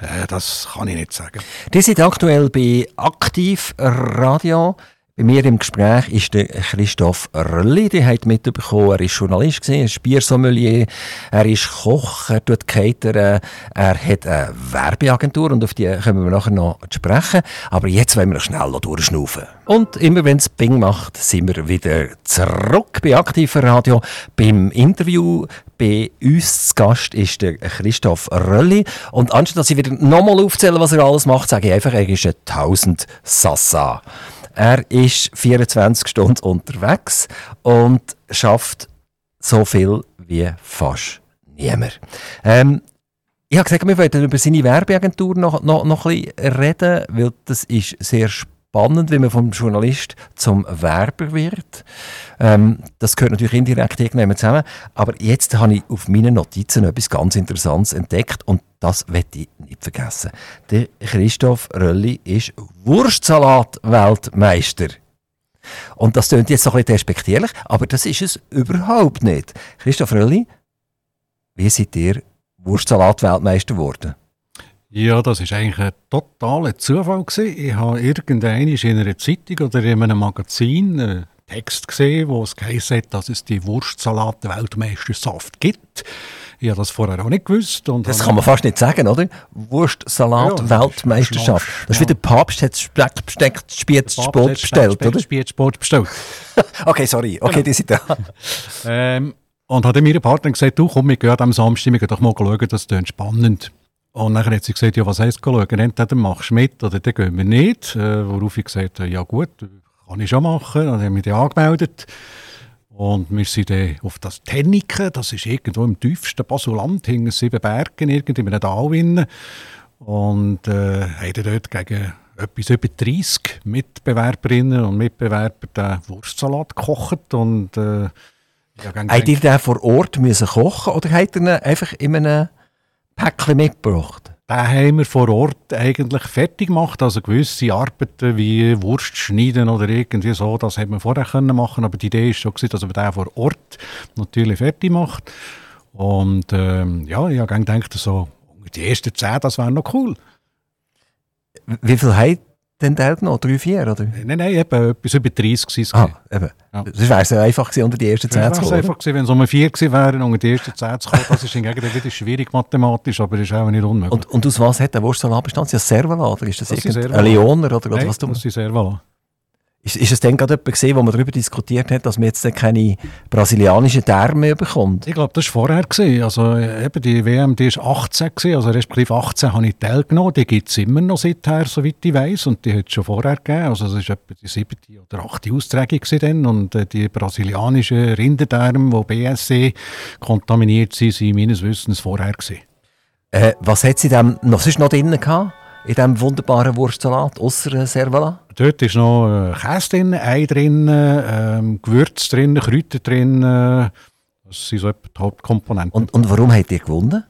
äh, das kann ich nicht sagen. Die sind aktuell bei Aktiv Radio. Bei mir im Gespräch ist der Christoph Rölli, der hat mitbekommen, er ist Journalist gewesen, er ist Biersommelier, er ist Koch, er tut cateren, er hat eine Werbeagentur und auf die kommen wir nachher noch sprechen. Aber jetzt wollen wir noch schnell durchschnaufen. Und immer wenn es Bing macht, sind wir wieder zurück bei Aktiver Radio. Beim Interview bei uns zu Gast ist der Christoph Rölli. Und anstatt dass ich wieder nochmal aufzähle, was er alles macht, sage ich einfach, er ist ein 1000 Sassa. Er ist 24 Stunden unterwegs und schafft so viel wie fast niemand. Ähm, ich habe gesagt, wir wollten über seine Werbeagentur noch, noch, noch ein bisschen reden, weil das ist sehr spannend spannend, wie man vom Journalist zum Werber wird. Ähm, das gehört natürlich indirekt irgendwann zusammen. Aber jetzt habe ich auf meinen Notizen etwas ganz Interessantes entdeckt und das werde ich nicht vergessen. Der Christoph Rölli ist Wurstsalat-Weltmeister. Und das klingt jetzt so ein bisschen despektierlich, aber das ist es überhaupt nicht. Christoph Rölli, wie seid ihr Wurstsalat-Weltmeister geworden? Ja, das war eigentlich ein totaler Zufall. Gewesen. Ich habe irgendwann in einer Zeitung oder in einem Magazin einen Text gesehen, wo es geheißen hat, dass es die Wurstsalat-Weltmeisterschaft gibt. Ich habe das vorher auch nicht gewusst. Und das kann man fast nicht sagen, oder? Wurstsalat-Weltmeisterschaft. Ja, das ist wie der Papst hat Speck, Spiezsport bestellt, oder? Spiezsport bestellt. [LAUGHS] okay, sorry. Okay, genau. die sind da. [LAUGHS] ähm, und hat mir Partner gesagt, du komm, wir gehen am Samstag, wir gehen doch mal schauen, das ist spannend. Und dann hat sie gesagt, ja, was heisst schauen? Entweder machst du mit oder dann gehen wir nicht. Äh, worauf ich gesagt habe, ja gut, kann ich schon machen. Dann haben wir die angemeldet. Und wir sind dann auf das Tenniken, das ist irgendwo im tiefsten Basuland, hinter sieben Bergen, irgendwie in einem Tal. Und äh, haben dort gegen etwas über 30 Mitbewerberinnen und Mitbewerber den Wurstsalat gekocht. Und, äh, ja, habt ihr den vor Ort müssen kochen oder habt ihr ihn einfach in einem Päckchen mitgebracht? Den haben wir vor Ort eigentlich fertig gemacht. Also gewisse Arbeiten wie Wurst schneiden oder irgendwie so, das hätte man vorher können machen Aber die Idee war schon, dass man den vor Ort natürlich fertig macht. Und ähm, ja, ich habe gedacht, so, die ersten zehn, das wäre noch cool. Wie viel hat den Teil noch? Drei, vier, oder? Nein, nein, eben etwas über 30 Ah, eben. Ja. Das wäre es einfach gewesen, unter die ersten 10 zu kommen. Einfach gewesen, wenn es um vier gewesen wären, unter die ersten 10 zu kommen. Das ist hingegen wieder schwierig mathematisch, aber ist auch nicht unmöglich. Und, und aus was hat der Wurstsalat bestanden? Ist das Servala oder ist das, das ein Leoner? Oder, oder Nein, was du das ist Servala. Ist, ist es dann gerade jemand gesehen, wo man darüber diskutiert hat, dass man jetzt keine brasilianischen Terme bekommt? Ich glaube, das war vorher. Gewesen. Also eben die WM, die war 18, gewesen, also respektive 18 habe ich teilgenommen. Die gibt es immer noch seither, soweit ich weiß und die hat es schon vorher gegeben. Also das war etwa die siebte oder achte Austragung dann und äh, die brasilianischen Rinderterme, die BSC kontaminiert sind, waren meines Wissens vorher. Gewesen. Äh, was hat sie denn noch, sonst noch drinnen gehabt? In diesem wunderbaren Wurstsalat, außer äh, Servala? Dort ist noch äh, Käse drin, Ei drin, ähm, Gewürz drin, Kräuter drin. Äh, das sind so die Hauptkomponenten. Und, und warum habt ihr gewonnen?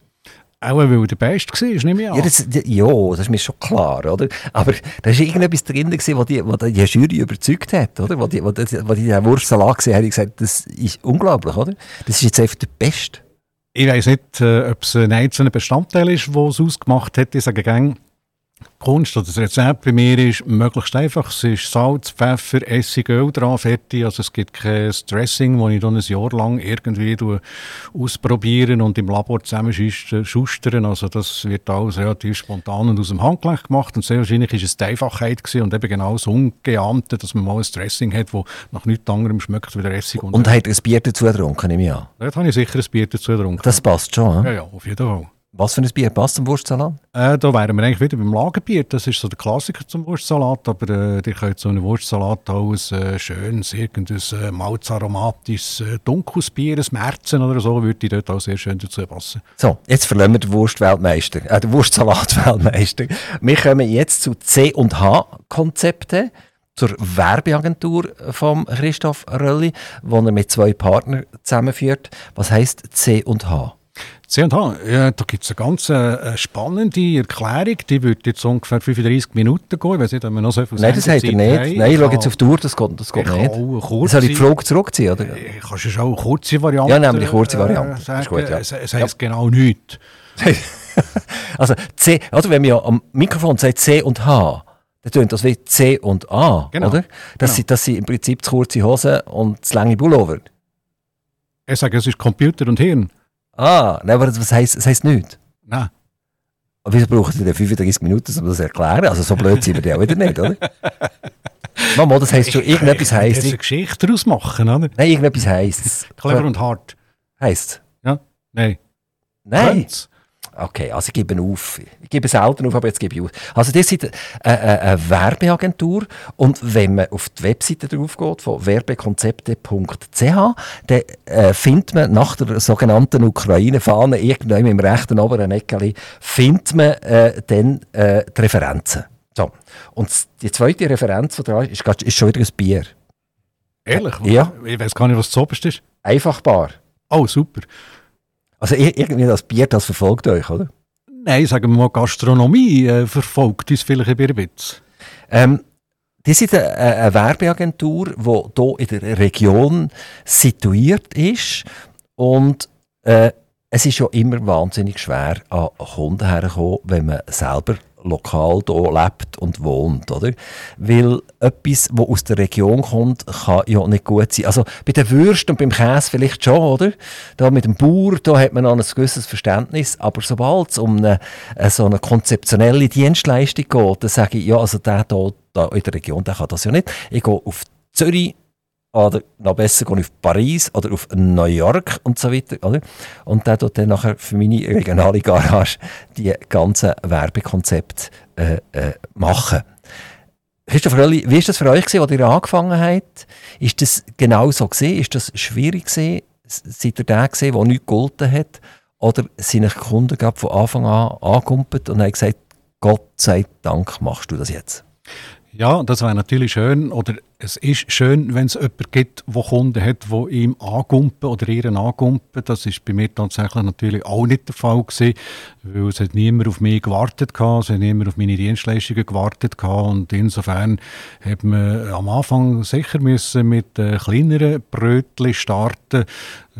Auch weil er der Beste war, nehme ich an. Ja, das, ja, das ist mir schon klar, oder? Aber da war irgendetwas drin, was die, was die Jury überzeugt hat, oder? Wo die, wo die, wo die den Wurstsalat gesehen haben, gesagt, das ist unglaublich, oder? Das ist jetzt einfach der Beste. Ich weiß nicht, äh, ob es ein einzelner Bestandteil ist, der es ausgemacht hat. Ich sage gerne, Kunst oder das Rezept bei mir ist möglichst einfach. Es ist Salz, Pfeffer, Essig, Öl dran, fertig. Also es gibt kein Dressing, das ich dann ein Jahr lang irgendwie ausprobieren und im Labor zusammenschustern. Also das wird alles relativ spontan und aus dem Handgelenk gemacht. Und sehr wahrscheinlich ist es die Einfachheit gewesen und eben genau das Ungeahnte, dass man mal ein Dressing hat, das nach nichts anderem schmeckt wie der Essig. Und, und hat ein Bier dazu getrunken, nehme ich an? Dort habe ich sicher ein Bier dazu getrunken. Das passt schon, Ja, ja, auf jeden Fall. Was für ein Bier passt zum Wurstsalat? Äh, da wären wir eigentlich wieder beim Lagerbier. Das ist so der Klassiker zum Wurstsalat. Aber äh, ihr könnt so einen Wurstsalat auch ein äh, schönes, irgendein äh, malzaromatisches äh, dunkles Bier, ein Märzen oder so, würde dort auch sehr schön dazu passen. So, jetzt verlassen wir den Wurstweltmeister, äh, den Wurstsalatweltmeister. Wir kommen jetzt zu C&H-Konzepten zur Werbeagentur von Christoph Rölli, wo er mit zwei Partnern zusammenführt. Was heisst C&H? C&H, ja, da gibt es eine ganz äh, spannende Erklärung, die wird jetzt ungefähr 35 Minuten gehen. Ich weiß nicht, ob wir noch so viel Nein, das hat er nicht. Haben. Nein, ich schaue jetzt auf die Uhr, das geht, das geht nicht. Soll ich die Frage zurückziehen? Oder? Ich kann schon eine kurze Variante Ja, nämlich kurze Variante. Äh, sagen. Gut, ja. Es, es heisst ja. genau nichts. [LAUGHS] also, C, oder wenn man am Mikrofon sagt C und H, dann tönt das wie C und A, genau. oder? Das, genau. sind, das sind im Prinzip zu kurze Hosen und zu lange Pullover. Ich sage, es ist Computer und Hirn. Ah, nein, aber was heisst, das heisst nichts? Nein. Aber wieso brauchen Sie denn 35 Minuten, um das zu erklären? Also so blöd sind wir ja auch wieder nicht, oder? [LAUGHS] Mama, das heisst schon, irgendetwas heisst... Ich eine Geschichte daraus machen, oder? Nein, irgendetwas heisst Clever und hart. Heisst Ja? Nein. Nein? Könnt's? Okay, also ich gebe auf. Ich gebe selten auf, aber jetzt gebe ich auf. Also das ist eine, eine, eine Werbeagentur und wenn man auf die Webseite drauf geht, von werbekonzepte.ch, dann äh, findet man nach der sogenannten Ukraine-Fahne irgendwann im rechten oberen Eckeli, findet man äh, dann äh, die Referenzen. So. Und die zweite Referenz, die da ist, ist, schon wieder ein Bier. Ehrlich? Ja. Ich weiß gar nicht, was das oberste ist. Einfach Bar. Oh, super. Also irgendwie das Bier, das verfolgt euch, oder? Nein, sagen wir mal, Gastronomie äh, verfolgt uns vielleicht ein bisschen. Ähm, die sind eine, eine Werbeagentur, die hier in der Region situiert ist. Und äh, es ist ja immer wahnsinnig schwer, an Kunden herzukommen, wenn man selber lokal hier lebt und wohnt, oder? Weil etwas, das aus der Region kommt, kann ja nicht gut sein. Also bei den Würsten und beim Käse vielleicht schon, oder? Da mit dem Bauer, da hat man noch ein gewisses Verständnis, aber sobald es um eine, eine, so eine konzeptionelle Dienstleistung geht, dann sage ich, ja, also der da, da in der Region, der kann das ja nicht. Ich gehe auf Zürich, oder noch besser gehen auf Paris oder auf New York und so weiter. Oder? Und der tut dann nachher für meine regionale Garage die ganzen Werbekonzepte äh, äh, machen. Christoph Rölli, wie war das für euch, gewesen, als ihr angefangen habt? Ist das genau so gesehen? Ist das schwierig gewesen? Seid ihr der gesehen, der nichts gegolten hat? Oder sind euch Kunden von Anfang an angekumpelt und haben gesagt, Gott sei Dank machst du das jetzt? Ja, das wäre natürlich schön. Oder es ist schön, wenn es jemanden gibt, der Kunden hat, die ihm angumpen oder ihren angumpen. Das ist bei mir tatsächlich natürlich auch nicht der Fall gewesen, weil es hat niemand auf mich gewartet hat, es hat niemand auf meine Dienstleistungen gewartet hat und insofern hat man am Anfang sicher müssen mit äh, kleineren Brötchen starten.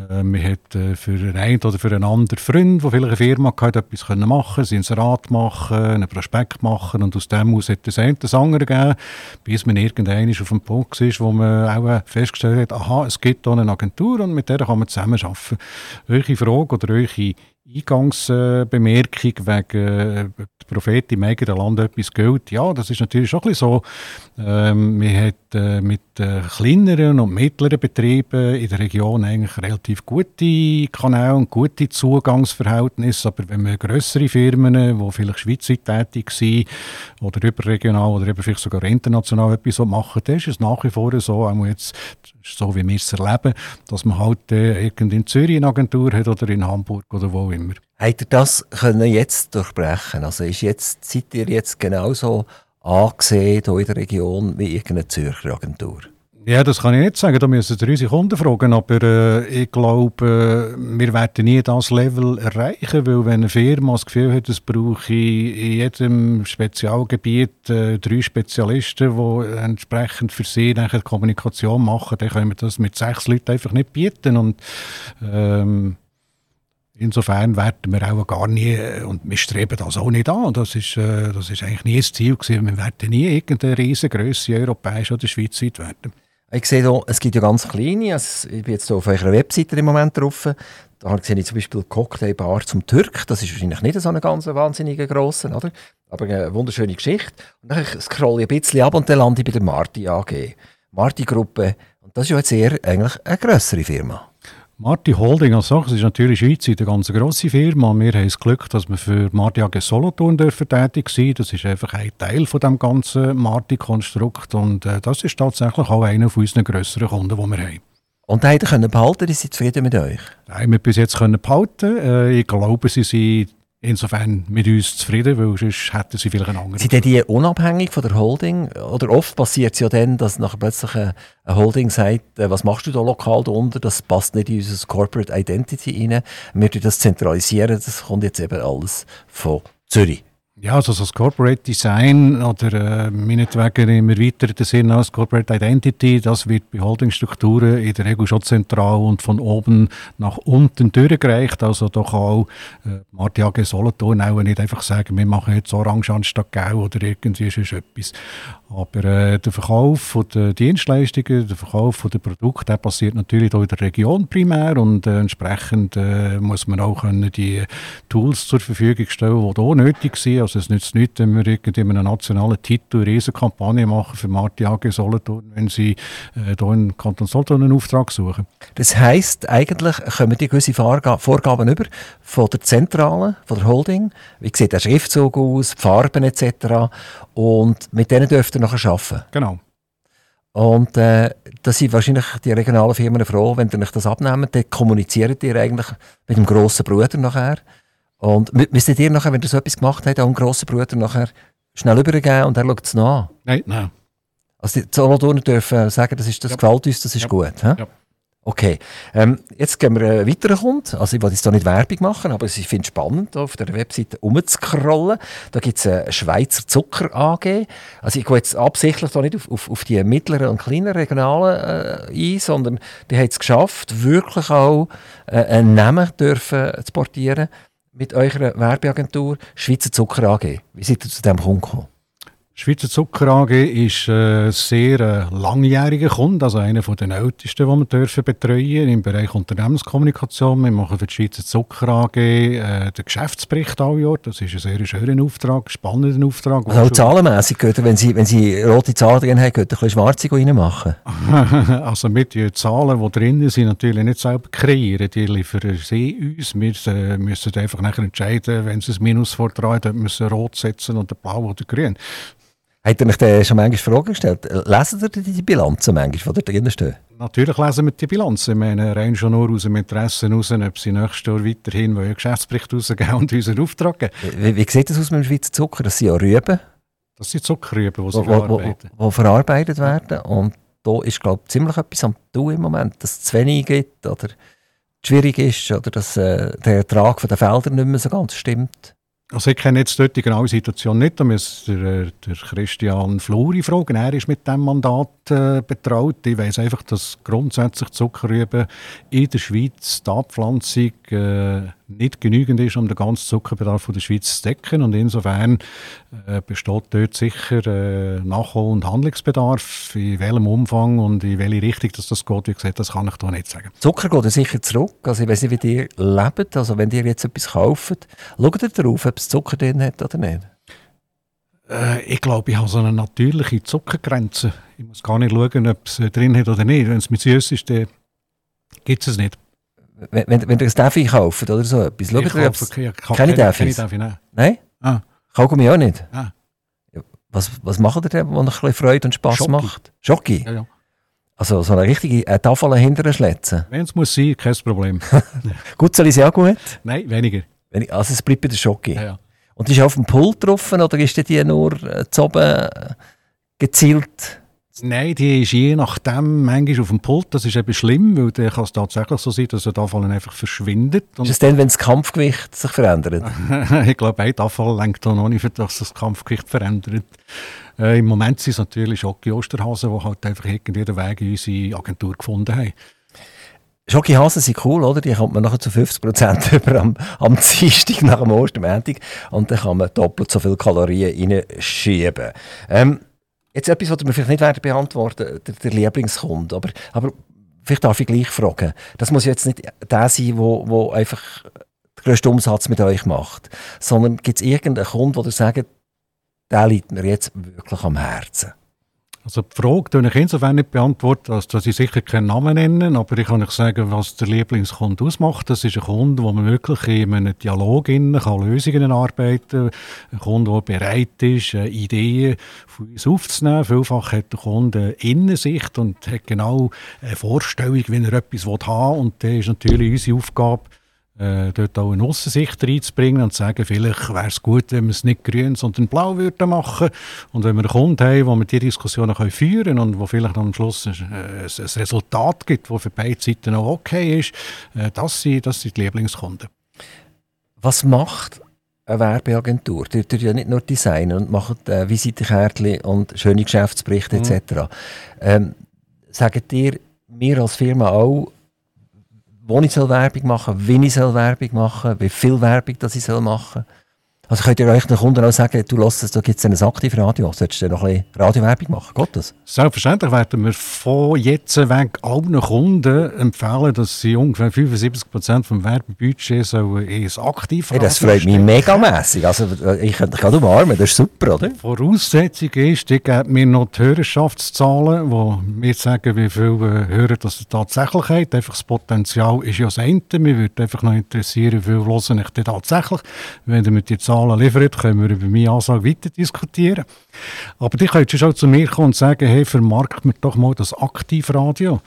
Äh, man hat äh, für einen oder für einen anderen Freund, der vielleicht eine Firma hatte, etwas können machen, ein Inserat machen, einen Prospekt machen und aus dem aus hat es ein das andere gegeben, bis man irgendwann auf dem Punkt war, wo man auch festgestellt hat, aha, es gibt hier eine Agentur und mit der kann man zusammenarbeiten. Welche Frage oder welche Eingangsbemerkung wegen äh, der Prophet im eigenen Land etwas gilt. Ja, das ist natürlich schon ein bisschen so. Ähm, man hat äh, mit äh, kleineren und mittleren Betrieben in der Region eigentlich relativ gute Kanäle und gute Zugangsverhältnisse. Aber wenn man größere Firmen, die vielleicht schweizweit tätig sind oder überregional oder eben vielleicht sogar international etwas machen, dann ist es nach wie vor so, auch jetzt so wie wir es erleben, dass man halt äh, in Zürich eine Agentur hat oder in Hamburg oder wo immer. Habt ihr das können jetzt durchbrechen? Also ist jetzt, seid ihr jetzt genauso angesehen hier in der Region wie irgendeine Zürcher Agentur? Ja, das kann ich nicht sagen. Da müssen Sie unsere Kunden fragen. Aber äh, ich glaube, äh, wir werden nie das Level erreichen, weil wenn eine Firma das Gefühl hat, es brauche in jedem Spezialgebiet äh, drei Spezialisten, die entsprechend für sie dann Kommunikation machen, dann können wir das mit sechs Leuten einfach nicht bieten. Und ähm, Insofern werden wir auch gar nie, und wir streben das auch nicht an, das ist, äh, das ist eigentlich nie das Ziel gewesen, wir werden nie irgendeine riesengroße europäische oder schweizweit werden. Ich sehe hier, es gibt ja ganz kleine, also ich bin jetzt auf eurer Webseite im Moment drauf, da sehe ich zum Beispiel Cocktailbar zum Türk, das ist wahrscheinlich nicht so eine ganz wahnsinnige grosse, oder? aber eine wunderschöne Geschichte. Und dann scrolle ich ein bisschen ab und dann lande ich bei der Marti AG. Marti Gruppe, und das ist ja jetzt eher eigentlich eine grössere Firma. Marti Holding als solches ist natürlich schweizweit eine ganz grosse Firma. Wir haben das Glück, dass wir für Marti AG Solothurn dürfen tätig sind. Das ist einfach ein Teil von dem ganzen Marti-Konstrukt und äh, das ist tatsächlich auch einer von unseren grösseren Kunden, die wir haben. Und habt ihr behalten? Die sind zufrieden mit euch? Haben wir bis jetzt können behalten. Äh, ich glaube, sie sind insofern mit uns zufrieden, weil sonst hätten sie vielleicht einen anderen. Sind die unabhängig von der Holding? Oder oft passiert es ja dann, dass nachher plötzlich eine, Holding sagt, äh, was machst du da lokal darunter, das passt nicht in unser Corporate Identity rein, wir das zentralisieren, das kommt jetzt eben alles von Zürich. Ja, also das Corporate Design oder äh, meinetwegen im erweiterten Sinne als Corporate Identity, das wird bei Holdingstrukturen in der Regel schon zentral und von oben nach unten durchgereicht. Also da kann auch äh, Marti AG Solothurn auch nicht einfach sagen, wir machen jetzt Orange anstatt Gau oder irgendwie sonst etwas. Aber äh, der Verkauf der Dienstleistungen, der Verkauf der Produkte, der passiert natürlich hier in der Region primär und äh, entsprechend äh, muss man auch können die Tools zur Verfügung stellen, die hier nötig sind. Also es nützt nichts, wenn wir irgendwie einen nationalen Titel eine riesige Kampagne machen für Marti AG Solothurn, wenn sie äh, hier in Kanton Solothurn einen Auftrag suchen. Das heisst, eigentlich kommen die gewisse Vorgaben über von der Zentrale, von der Holding. Wie sieht der Schriftzug aus, die Farben etc. Und mit denen dürft ihr nachher arbeiten. Genau. Und äh, da sind wahrscheinlich die regionalen Firmen froh, wenn ihr euch das abnehmt. Dann kommuniziert ihr eigentlich mit dem grossen Bruder nachher. Und müsstet ihr nachher, wenn ihr so etwas gemacht habt, auch einen grossen Bruder nachher schnell übergeben und er schaut es noch an? Nein, nein. Also die Solothurner dürfen sagen, das, ist, das Ja. gefällt uns, das ist Ja. gut. Ja. Okay, ähm, jetzt gehen wir einen weiteren Kunden. Also ich will jetzt da nicht Werbung machen, aber ich finde es spannend, auf der Webseite rumzuscrollen. Da gibt es eine Schweizer Zucker AG. Also ich gehe jetzt absichtlich da nicht auf, auf, auf die mittleren und kleinen Regionalen äh, ein, sondern die haben es geschafft, wirklich auch äh, einen Namen dürfen zu portieren mit eurer Werbeagentur Schweizer Zucker AG. Wie seid ihr zu dem Kunden gekommen? Schweizer Zucker AG ist ein sehr äh, langjähriger Kunde, also einer von den ältesten, die wir dürfen betreuen im Bereich Unternehmenskommunikation. Wir machen für die Schweizer Zucker AG äh, den Geschäftsbericht alle Jahr. Das ist ein sehr schöner Auftrag, spannender Auftrag. Also auch zahlenmässig, wenn Sie, wenn Sie rote Zahlen drin haben, könnt ihr ein bisschen schwarze reinmachen. [LAUGHS] also mit den Zahlen, die drin sind, natürlich nicht selber kreieren. Die liefern sie uns. Wir äh, müssen einfach nachher entscheiden, wenn sie ein Minus vortragen, wir sie rot setzen oder blau oder grün. Habt ihr euch dann schon manchmal Fragen gestellt? Lesen ihr die Bilanzen manchmal, die da drin stehen? Natürlich lesen wir die Bilanz. Ich meine, rein schon nur aus dem Interesse heraus, ob sie nächstes Jahr weiterhin einen Geschäftsbericht rausgeben und unseren Auftrag geben. Wie, wie sieht das aus mit dem Schweizer Zucker? Das sind ja Rüben, Das sind Zuckerrüben, die sie wo, wo, verarbeiten. wo verarbeitet werden. Und da ist, glaube ich, ziemlich etwas am Tun im Moment, dass es zu wenig gibt oder schwierig ist oder dass äh, der Ertrag von den Feldern nicht mehr so ganz stimmt. Also ich kenne jetzt dort die genaue Situation nicht, da müsste äh, der Christian Fluri fragen, er ist mit diesem Mandat äh, betraut. Ich weiss einfach, dass grundsätzlich Zuckerrüben in der Schweiz die Abpflanzung äh, nicht genügend ist, um den ganzen Zuckerbedarf von der Schweiz zu decken und insofern äh, besteht dort sicher äh, Nachhol- und Handlungsbedarf, in welchem Umfang und in welche Richtung dass das geht, wie gesagt, das kann ich da nicht sagen. Zucker geht sicher zurück. Also ich weiß nicht, wie ihr lebt. Also wenn ihr jetzt etwas kauft, schaut ihr darauf, ob es Zucker drin hat oder nicht? Äh, ich glaube, ich habe so eine natürliche Zuckergrenze. Ich muss gar nicht schauen, ob es äh, drin hat oder nicht. Wenn es mit süß ist, dann gibt es es nicht. Wenn, wenn, wenn ihr ein Daffy kauft oder so etwas, schaut ich ihr, ob es... keine, keine keine Daffys? Daffy, nein. Nein? Ah. Kaugummi auch nicht? Ah. Ja, Was, was macht ihr denn, was ein bisschen Freude und Spass Schoki. macht? Schoki? Ja, ja. Also so eine richtige äh, Tafel hinterher schletzen. Wenn es muss sein, kein Problem. [LAUGHS] Gut, soll ich sie auch gut? nein, weniger. Also es bleibt bei der Schoki. Ja, ja. Und ist auf dem Pult drauf oder ist die nur äh, zu oben äh, gezielt? Nein, die ist je nachdem manchmal auf dem Pult. Das ist eben schlimm, weil dann kann es tatsächlich so sein, dass der Tafel einfach verschwindet. Ist es dann, wenn das Kampfgewicht sich verändert? [LAUGHS] ich glaube, ein Tafel lenkt noch nicht, für dass das Kampfgewicht verändert. Äh, Im Moment sind es natürlich Schocki Osterhasen, die halt einfach irgendwie den Weg in unsere Agentur gefunden haben. Schokihasen sind cool, oder? Die kommt man nachher zu 50% [LAUGHS] über am, am Dienstag nach dem Ostermäntig und dann kann man doppelt so viele Kalorien reinschieben. Ähm, jetzt etwas, was mir vielleicht nicht werden beantworten, der, der Lieblingskunde, aber, aber vielleicht darf ich gleich fragen. Das muss jetzt nicht der sein, wo, wo einfach den grössten Umsatz mit euch macht, sondern gibt es irgendeinen Kunden, ihr sagt, der liegt mir jetzt wirklich am Herzen? Also die Frage kann ich insofern nicht beantworten, als dass ich sicher keinen Namen nennen aber ich kann euch sagen, was der Lieblingskunde ausmacht. Das ist ein Kunde, wo man wirklich in einem Dialog innen kann Lösungen arbeiten Ein Kunde, der bereit ist, Ideen von uns aufzunehmen. Vielfach hat der Kunde eine Innensicht und hat genau eine Vorstellung, wie er etwas haben will. Und dann ist natürlich unsere Aufgabe, äh, dort auch eine Aussensicht reinzubringen und zu sagen, vielleicht wäre es gut, wenn wir es nicht grün, sondern blau würden machen. Und wenn wir einen Kunden haben, wo wir die Diskussionen können führen können und wo vielleicht am Schluss ein, äh, ein Resultat gibt, das für beide Seiten auch okay ist, äh, das, sind, das sind die Lieblingskunden. Was macht eine Werbeagentur? Die tut ja nicht nur designen und macht äh, Visitenkärtchen und schöne Geschäftsberichte Mhm. etc. Ähm, sagt ihr mir als Firma auch, wo ich soll Werbung machen soll, wie ich soll Werbung machen wie viel Werbung das ich soll machen Also könnt ihr euch den Kunden auch sagen, du es, da gibt es ein Aktivradio, solltest du noch ein bisschen Radiowerbung machen? Geht das? Selbstverständlich werden wir von jetzt weg allen Kunden empfehlen, dass sie ungefähr 75% vom Werbebudget sollen ins Aktivradio Hey, das freut mich megamässig. Also ich könnte dich umarmen, das ist super, oder? Voraussetzung ist, die geben mir noch die Hörerschaftszahlen, wo wir sagen, wie viele äh, Hörer das tatsächlich hat. Einfach das Potenzial ist ja das eine. Mir würde einfach noch interessieren, wie viel hören ich denn tatsächlich. Wenn mir die Zahlen liefert, können wir über meine Ansage weiter diskutieren. Aber die könntest schon zu mir kommen und sagen, hey, vermarkt mir doch mal das Aktivradio.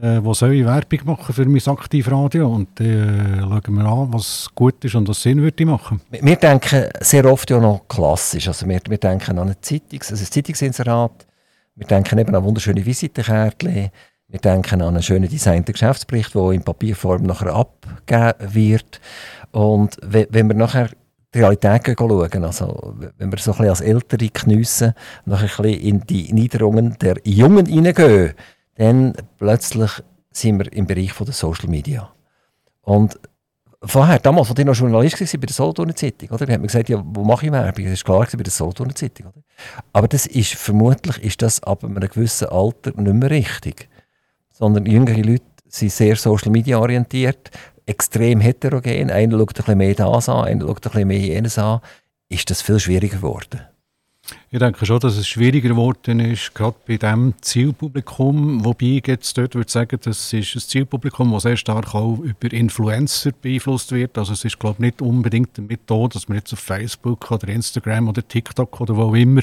äh, wo soll ich Werbung machen für mein Aktivradio und äh, schauen wir an, was gut ist und was Sinn würde machen. Wir denken sehr oft ja noch klassisch, also wir, wir denken an ein, Zeitungs-, also Zeitungsinserat, wir denken eben an wunderschöne Visitenkärtchen, wir denken an einen schönen designten Geschäftsbericht, der in Papierform nachher abgegeben wird und wenn wir nachher die Realität schauen, also wenn wir so ein als Ältere geniessen, noch ein bisschen in die Niederungen der Jungen hineingehen, dann plötzlich sind wir im Bereich der Social Media. Und vorher, damals, als ich noch Journalist war bei der Solothurner Zeitung, oder, hat man gesagt, ja, wo mache ich Werbung? Das ist klar bei der Solothurner Zeitung. Oder? Aber das ist, vermutlich ist das ab einem gewissen Alter nicht mehr richtig. Sondern jüngere Leute sind sehr Social Media orientiert, extrem heterogen. Einer schaut ein bisschen mehr das an, einer schaut ein bisschen mehr jenes an. Ist das viel schwieriger geworden? Ich denke schon, dass es schwieriger geworden ist, gerade bei diesem Zielpublikum. Wobei ich jetzt dort würde sagen, das ist ein Zielpublikum, das sehr stark auch über Influencer beeinflusst wird. Also es ist, glaube ich, nicht unbedingt damit da, dass man jetzt auf Facebook oder Instagram oder TikTok oder wo auch immer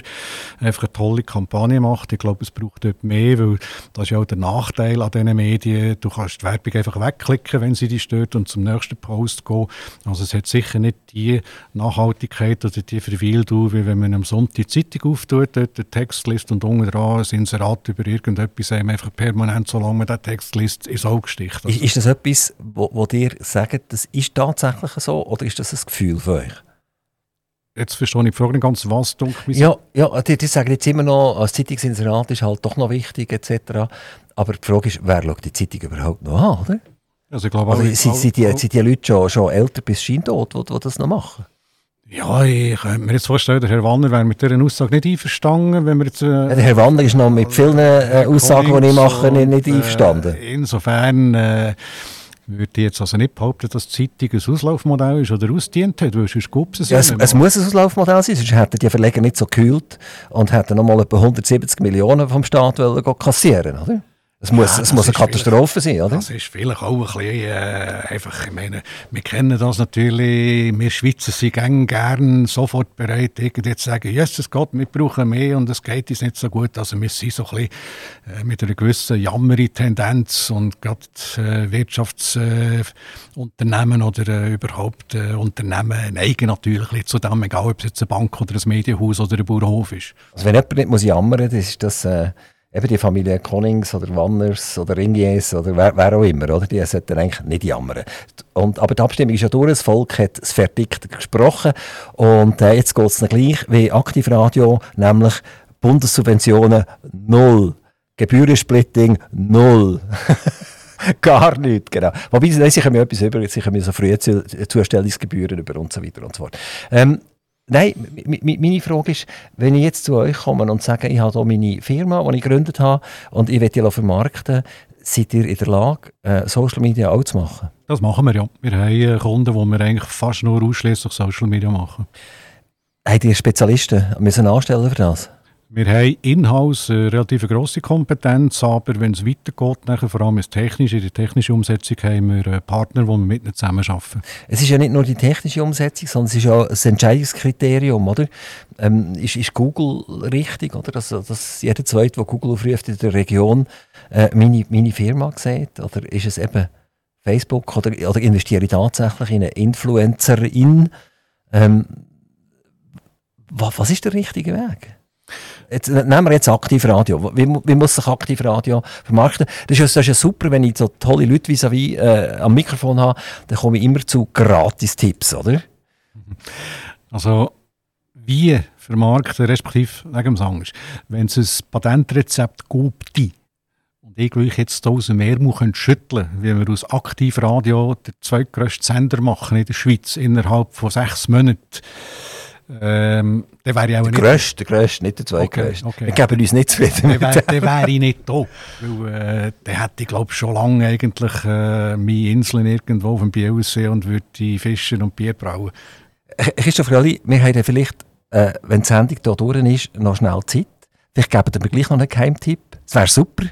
einfach eine tolle Kampagne macht. Ich glaube, es braucht dort mehr, weil das ist ja auch der Nachteil an diesen Medien. Du kannst die Werbung einfach wegklicken, wenn sie dich stört und zum nächsten Post gehen. Also es hat sicher nicht die Nachhaltigkeit oder die Verweildauer, wie wenn man am Sonntag Zeitung auftut, dort den Text liest und unten dran ein Inserat über irgendetwas einem einfach permanent, solange man den Text liest, ins Auge sticht. Also. Ist, das etwas, wo, wo dir sagt, das ist tatsächlich so oder ist das ein Gefühl für euch? Jetzt verstehe ich die Frage nicht ganz, was dunkel Ja, ja die, die sagen jetzt immer noch, als Zeitungsinserat ist halt doch noch wichtig etc. Aber die Frage ist, wer schaut die Zeitung überhaupt noch an, oder? Also ich glaube, also, sind, sind, die, sind die Leute schon, schon älter bis scheintot, die, die das noch machen? Ja, ich könnte mir jetzt vorstellen, der Herr Wanner wäre mit dieser Aussage nicht einverstanden, wenn wir jetzt... Äh, der Herr Wanner ist noch mit vielen äh, Aussagen, die ich mache, nicht, nicht einverstanden. Äh, insofern äh, würde ich jetzt also nicht behaupten, dass die Zeitung ein Auslaufmodell ist oder ausdient hat, weil sonst gibt es ja, es, es muss ein Auslaufmodell sein, sonst hätten die Verleger nicht so gekühlt und hätten nochmal etwa 170 Millionen vom Staat kassieren oder? Es muss, ja, es muss eine Katastrophe sein, oder? Das ist vielleicht auch ein bisschen äh, einfach, ich meine, wir kennen das natürlich, wir Schweizer sind gerne sofort bereit, irgendwie zu sagen, Jesus Gott, wir brauchen mehr und es geht uns nicht so gut. Also wir sind so ein bisschen äh, mit einer gewissen Jammeri-Tendenz und gerade äh, Wirtschaftsunternehmen äh, oder äh, überhaupt äh, Unternehmen neigen natürlich zu dem, egal ob es jetzt eine Bank oder ein Medienhaus oder ein Bauernhof ist. Also wenn jemand nicht muss jammern, dann ist das eben die Familie Konings oder Wanners oder Ringiers oder wer, wer, auch immer, oder? die sollten eigentlich nicht jammern. Und, aber die Abstimmung ist ja durch, das Volk hat das Verdikt gesprochen und äh, jetzt geht es gleich wie Aktivradio, nämlich Bundessubventionen null, Gebührensplitting null. [LAUGHS] Gar nicht, genau. Wobei, sie können mir etwas über, sie mir so frühe Zustellungsgebühren über und so weiter und so fort. Ähm, Nein, meine Frage ist, wenn ich jetzt zu euch komme und sage, ich habe hier meine Firma, die ich gegründet habe und ich will die vermarkten, seid ihr in der Lage, äh, Social Media auch zu machen? Das machen wir ja. Wir haben äh, Kunden, die wir eigentlich fast nur ausschließlich Social Media machen. Habt ihr Spezialisten müssen anstellen für das? Wir haben in-house eine relativ grosse Kompetenz, aber wenn es weitergeht, nachher, vor allem in der technischen Umsetzung, haben wir Partner, die wir mit ihnen zusammenarbeiten. Es ist ja nicht nur die technische Umsetzung, sondern es ist auch ein Entscheidungskriterium, oder? Ähm, ist, ist Google richtig, oder? Dass, dass jeder Zweite, der Google aufruft in der Region, äh, meine, meine Firma sieht? Oder ist es eben Facebook? Oder, oder investiere ich tatsächlich in eine Influencerin? Ähm, was, was ist der richtige Weg? Jetzt, nehmen wir jetzt Aktivradio. Wie, wie muss sich Aktivradio vermarkten? Das ist, das ist ja super, wenn ich so tolle Leute vis wie äh, am Mikrofon habe, dann komme ich immer zu Gratis-Tipps, oder? Also, wie vermarkten, respektive wegen dem Sang wenn es ein Patentrezept gibt, und ich will jetzt aus dem Ärmel schütteln wie wir aus Aktivradio den zweitgrößten Sender machen in der Schweiz innerhalb von sechs Monaten, ähm, der wäre ja auch der nicht... Grösste, der grösste, nicht der zweitgrösste. Okay, okay. Wir geben uns nicht zufrieden Der, wär, wäre ich nicht da. Weil, äh, der hätte, glaube ich, schon lange eigentlich äh, meine Inseln irgendwo auf dem Bielsee und würde fischen und Bier brauen. Christoph Rölli, wir haben vielleicht, äh, wenn die Sendung hier durch ist, noch schnell Zeit. Vielleicht geben wir gleich noch einen Geheimtipp. Das wäre super.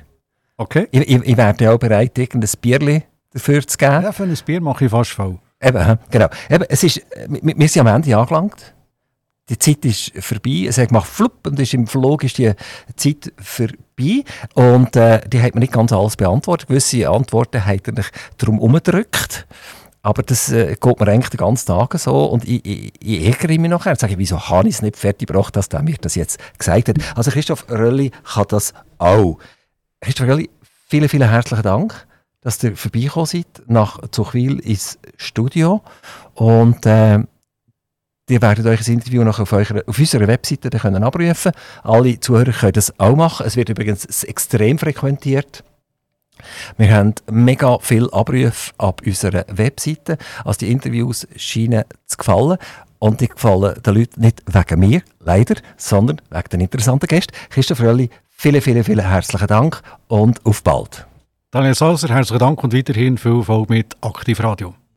Okay. Ich, ich, ich wäre auch bereit, irgendein Bierli dafür zu geben. Ja, für ein Bier mache ich fast voll. Eben, genau. Eben, es ist, wir, wir sind am Ende angelangt. Die Zeit ist vorbei. Es hat gemacht flupp und ist im Flug ist die Zeit vorbei. Und äh, die hat mir nicht ganz alles beantwortet. Gewisse Antworten hat er darum umgedrückt. Aber das äh, geht mir eigentlich den ganzen Tag so. Und ich, ich, ich ärgere mich nachher. Sage ich, wieso habe ich es nicht fertig gebracht, dass der mir das jetzt gesagt hat. Also Christoph Rölli kann das auch. Christoph Rölli, vielen, vielen herzlichen Dank, dass ihr vorbeigekommen seid nach Zuchwil ins Studio. Und äh, Ihr werdet euch das Interview noch auf, eurer, auf unserer Webseite können abrufen Alle Zuhörer können das auch machen. Es wird übrigens extrem frequentiert. Wir haben mega viel Abrufe ab unserer Webseite. Also die Interviews scheinen zu gefallen. Und die gefallen den Leuten nicht wegen mir, leider, sondern wegen den interessanten Gästen. Christoph Rölli, vielen, vielen, vielen herzlichen Dank und auf bald. Daniel Sauser, herzlichen Dank und weiterhin viel Erfolg mit Aktiv Radio.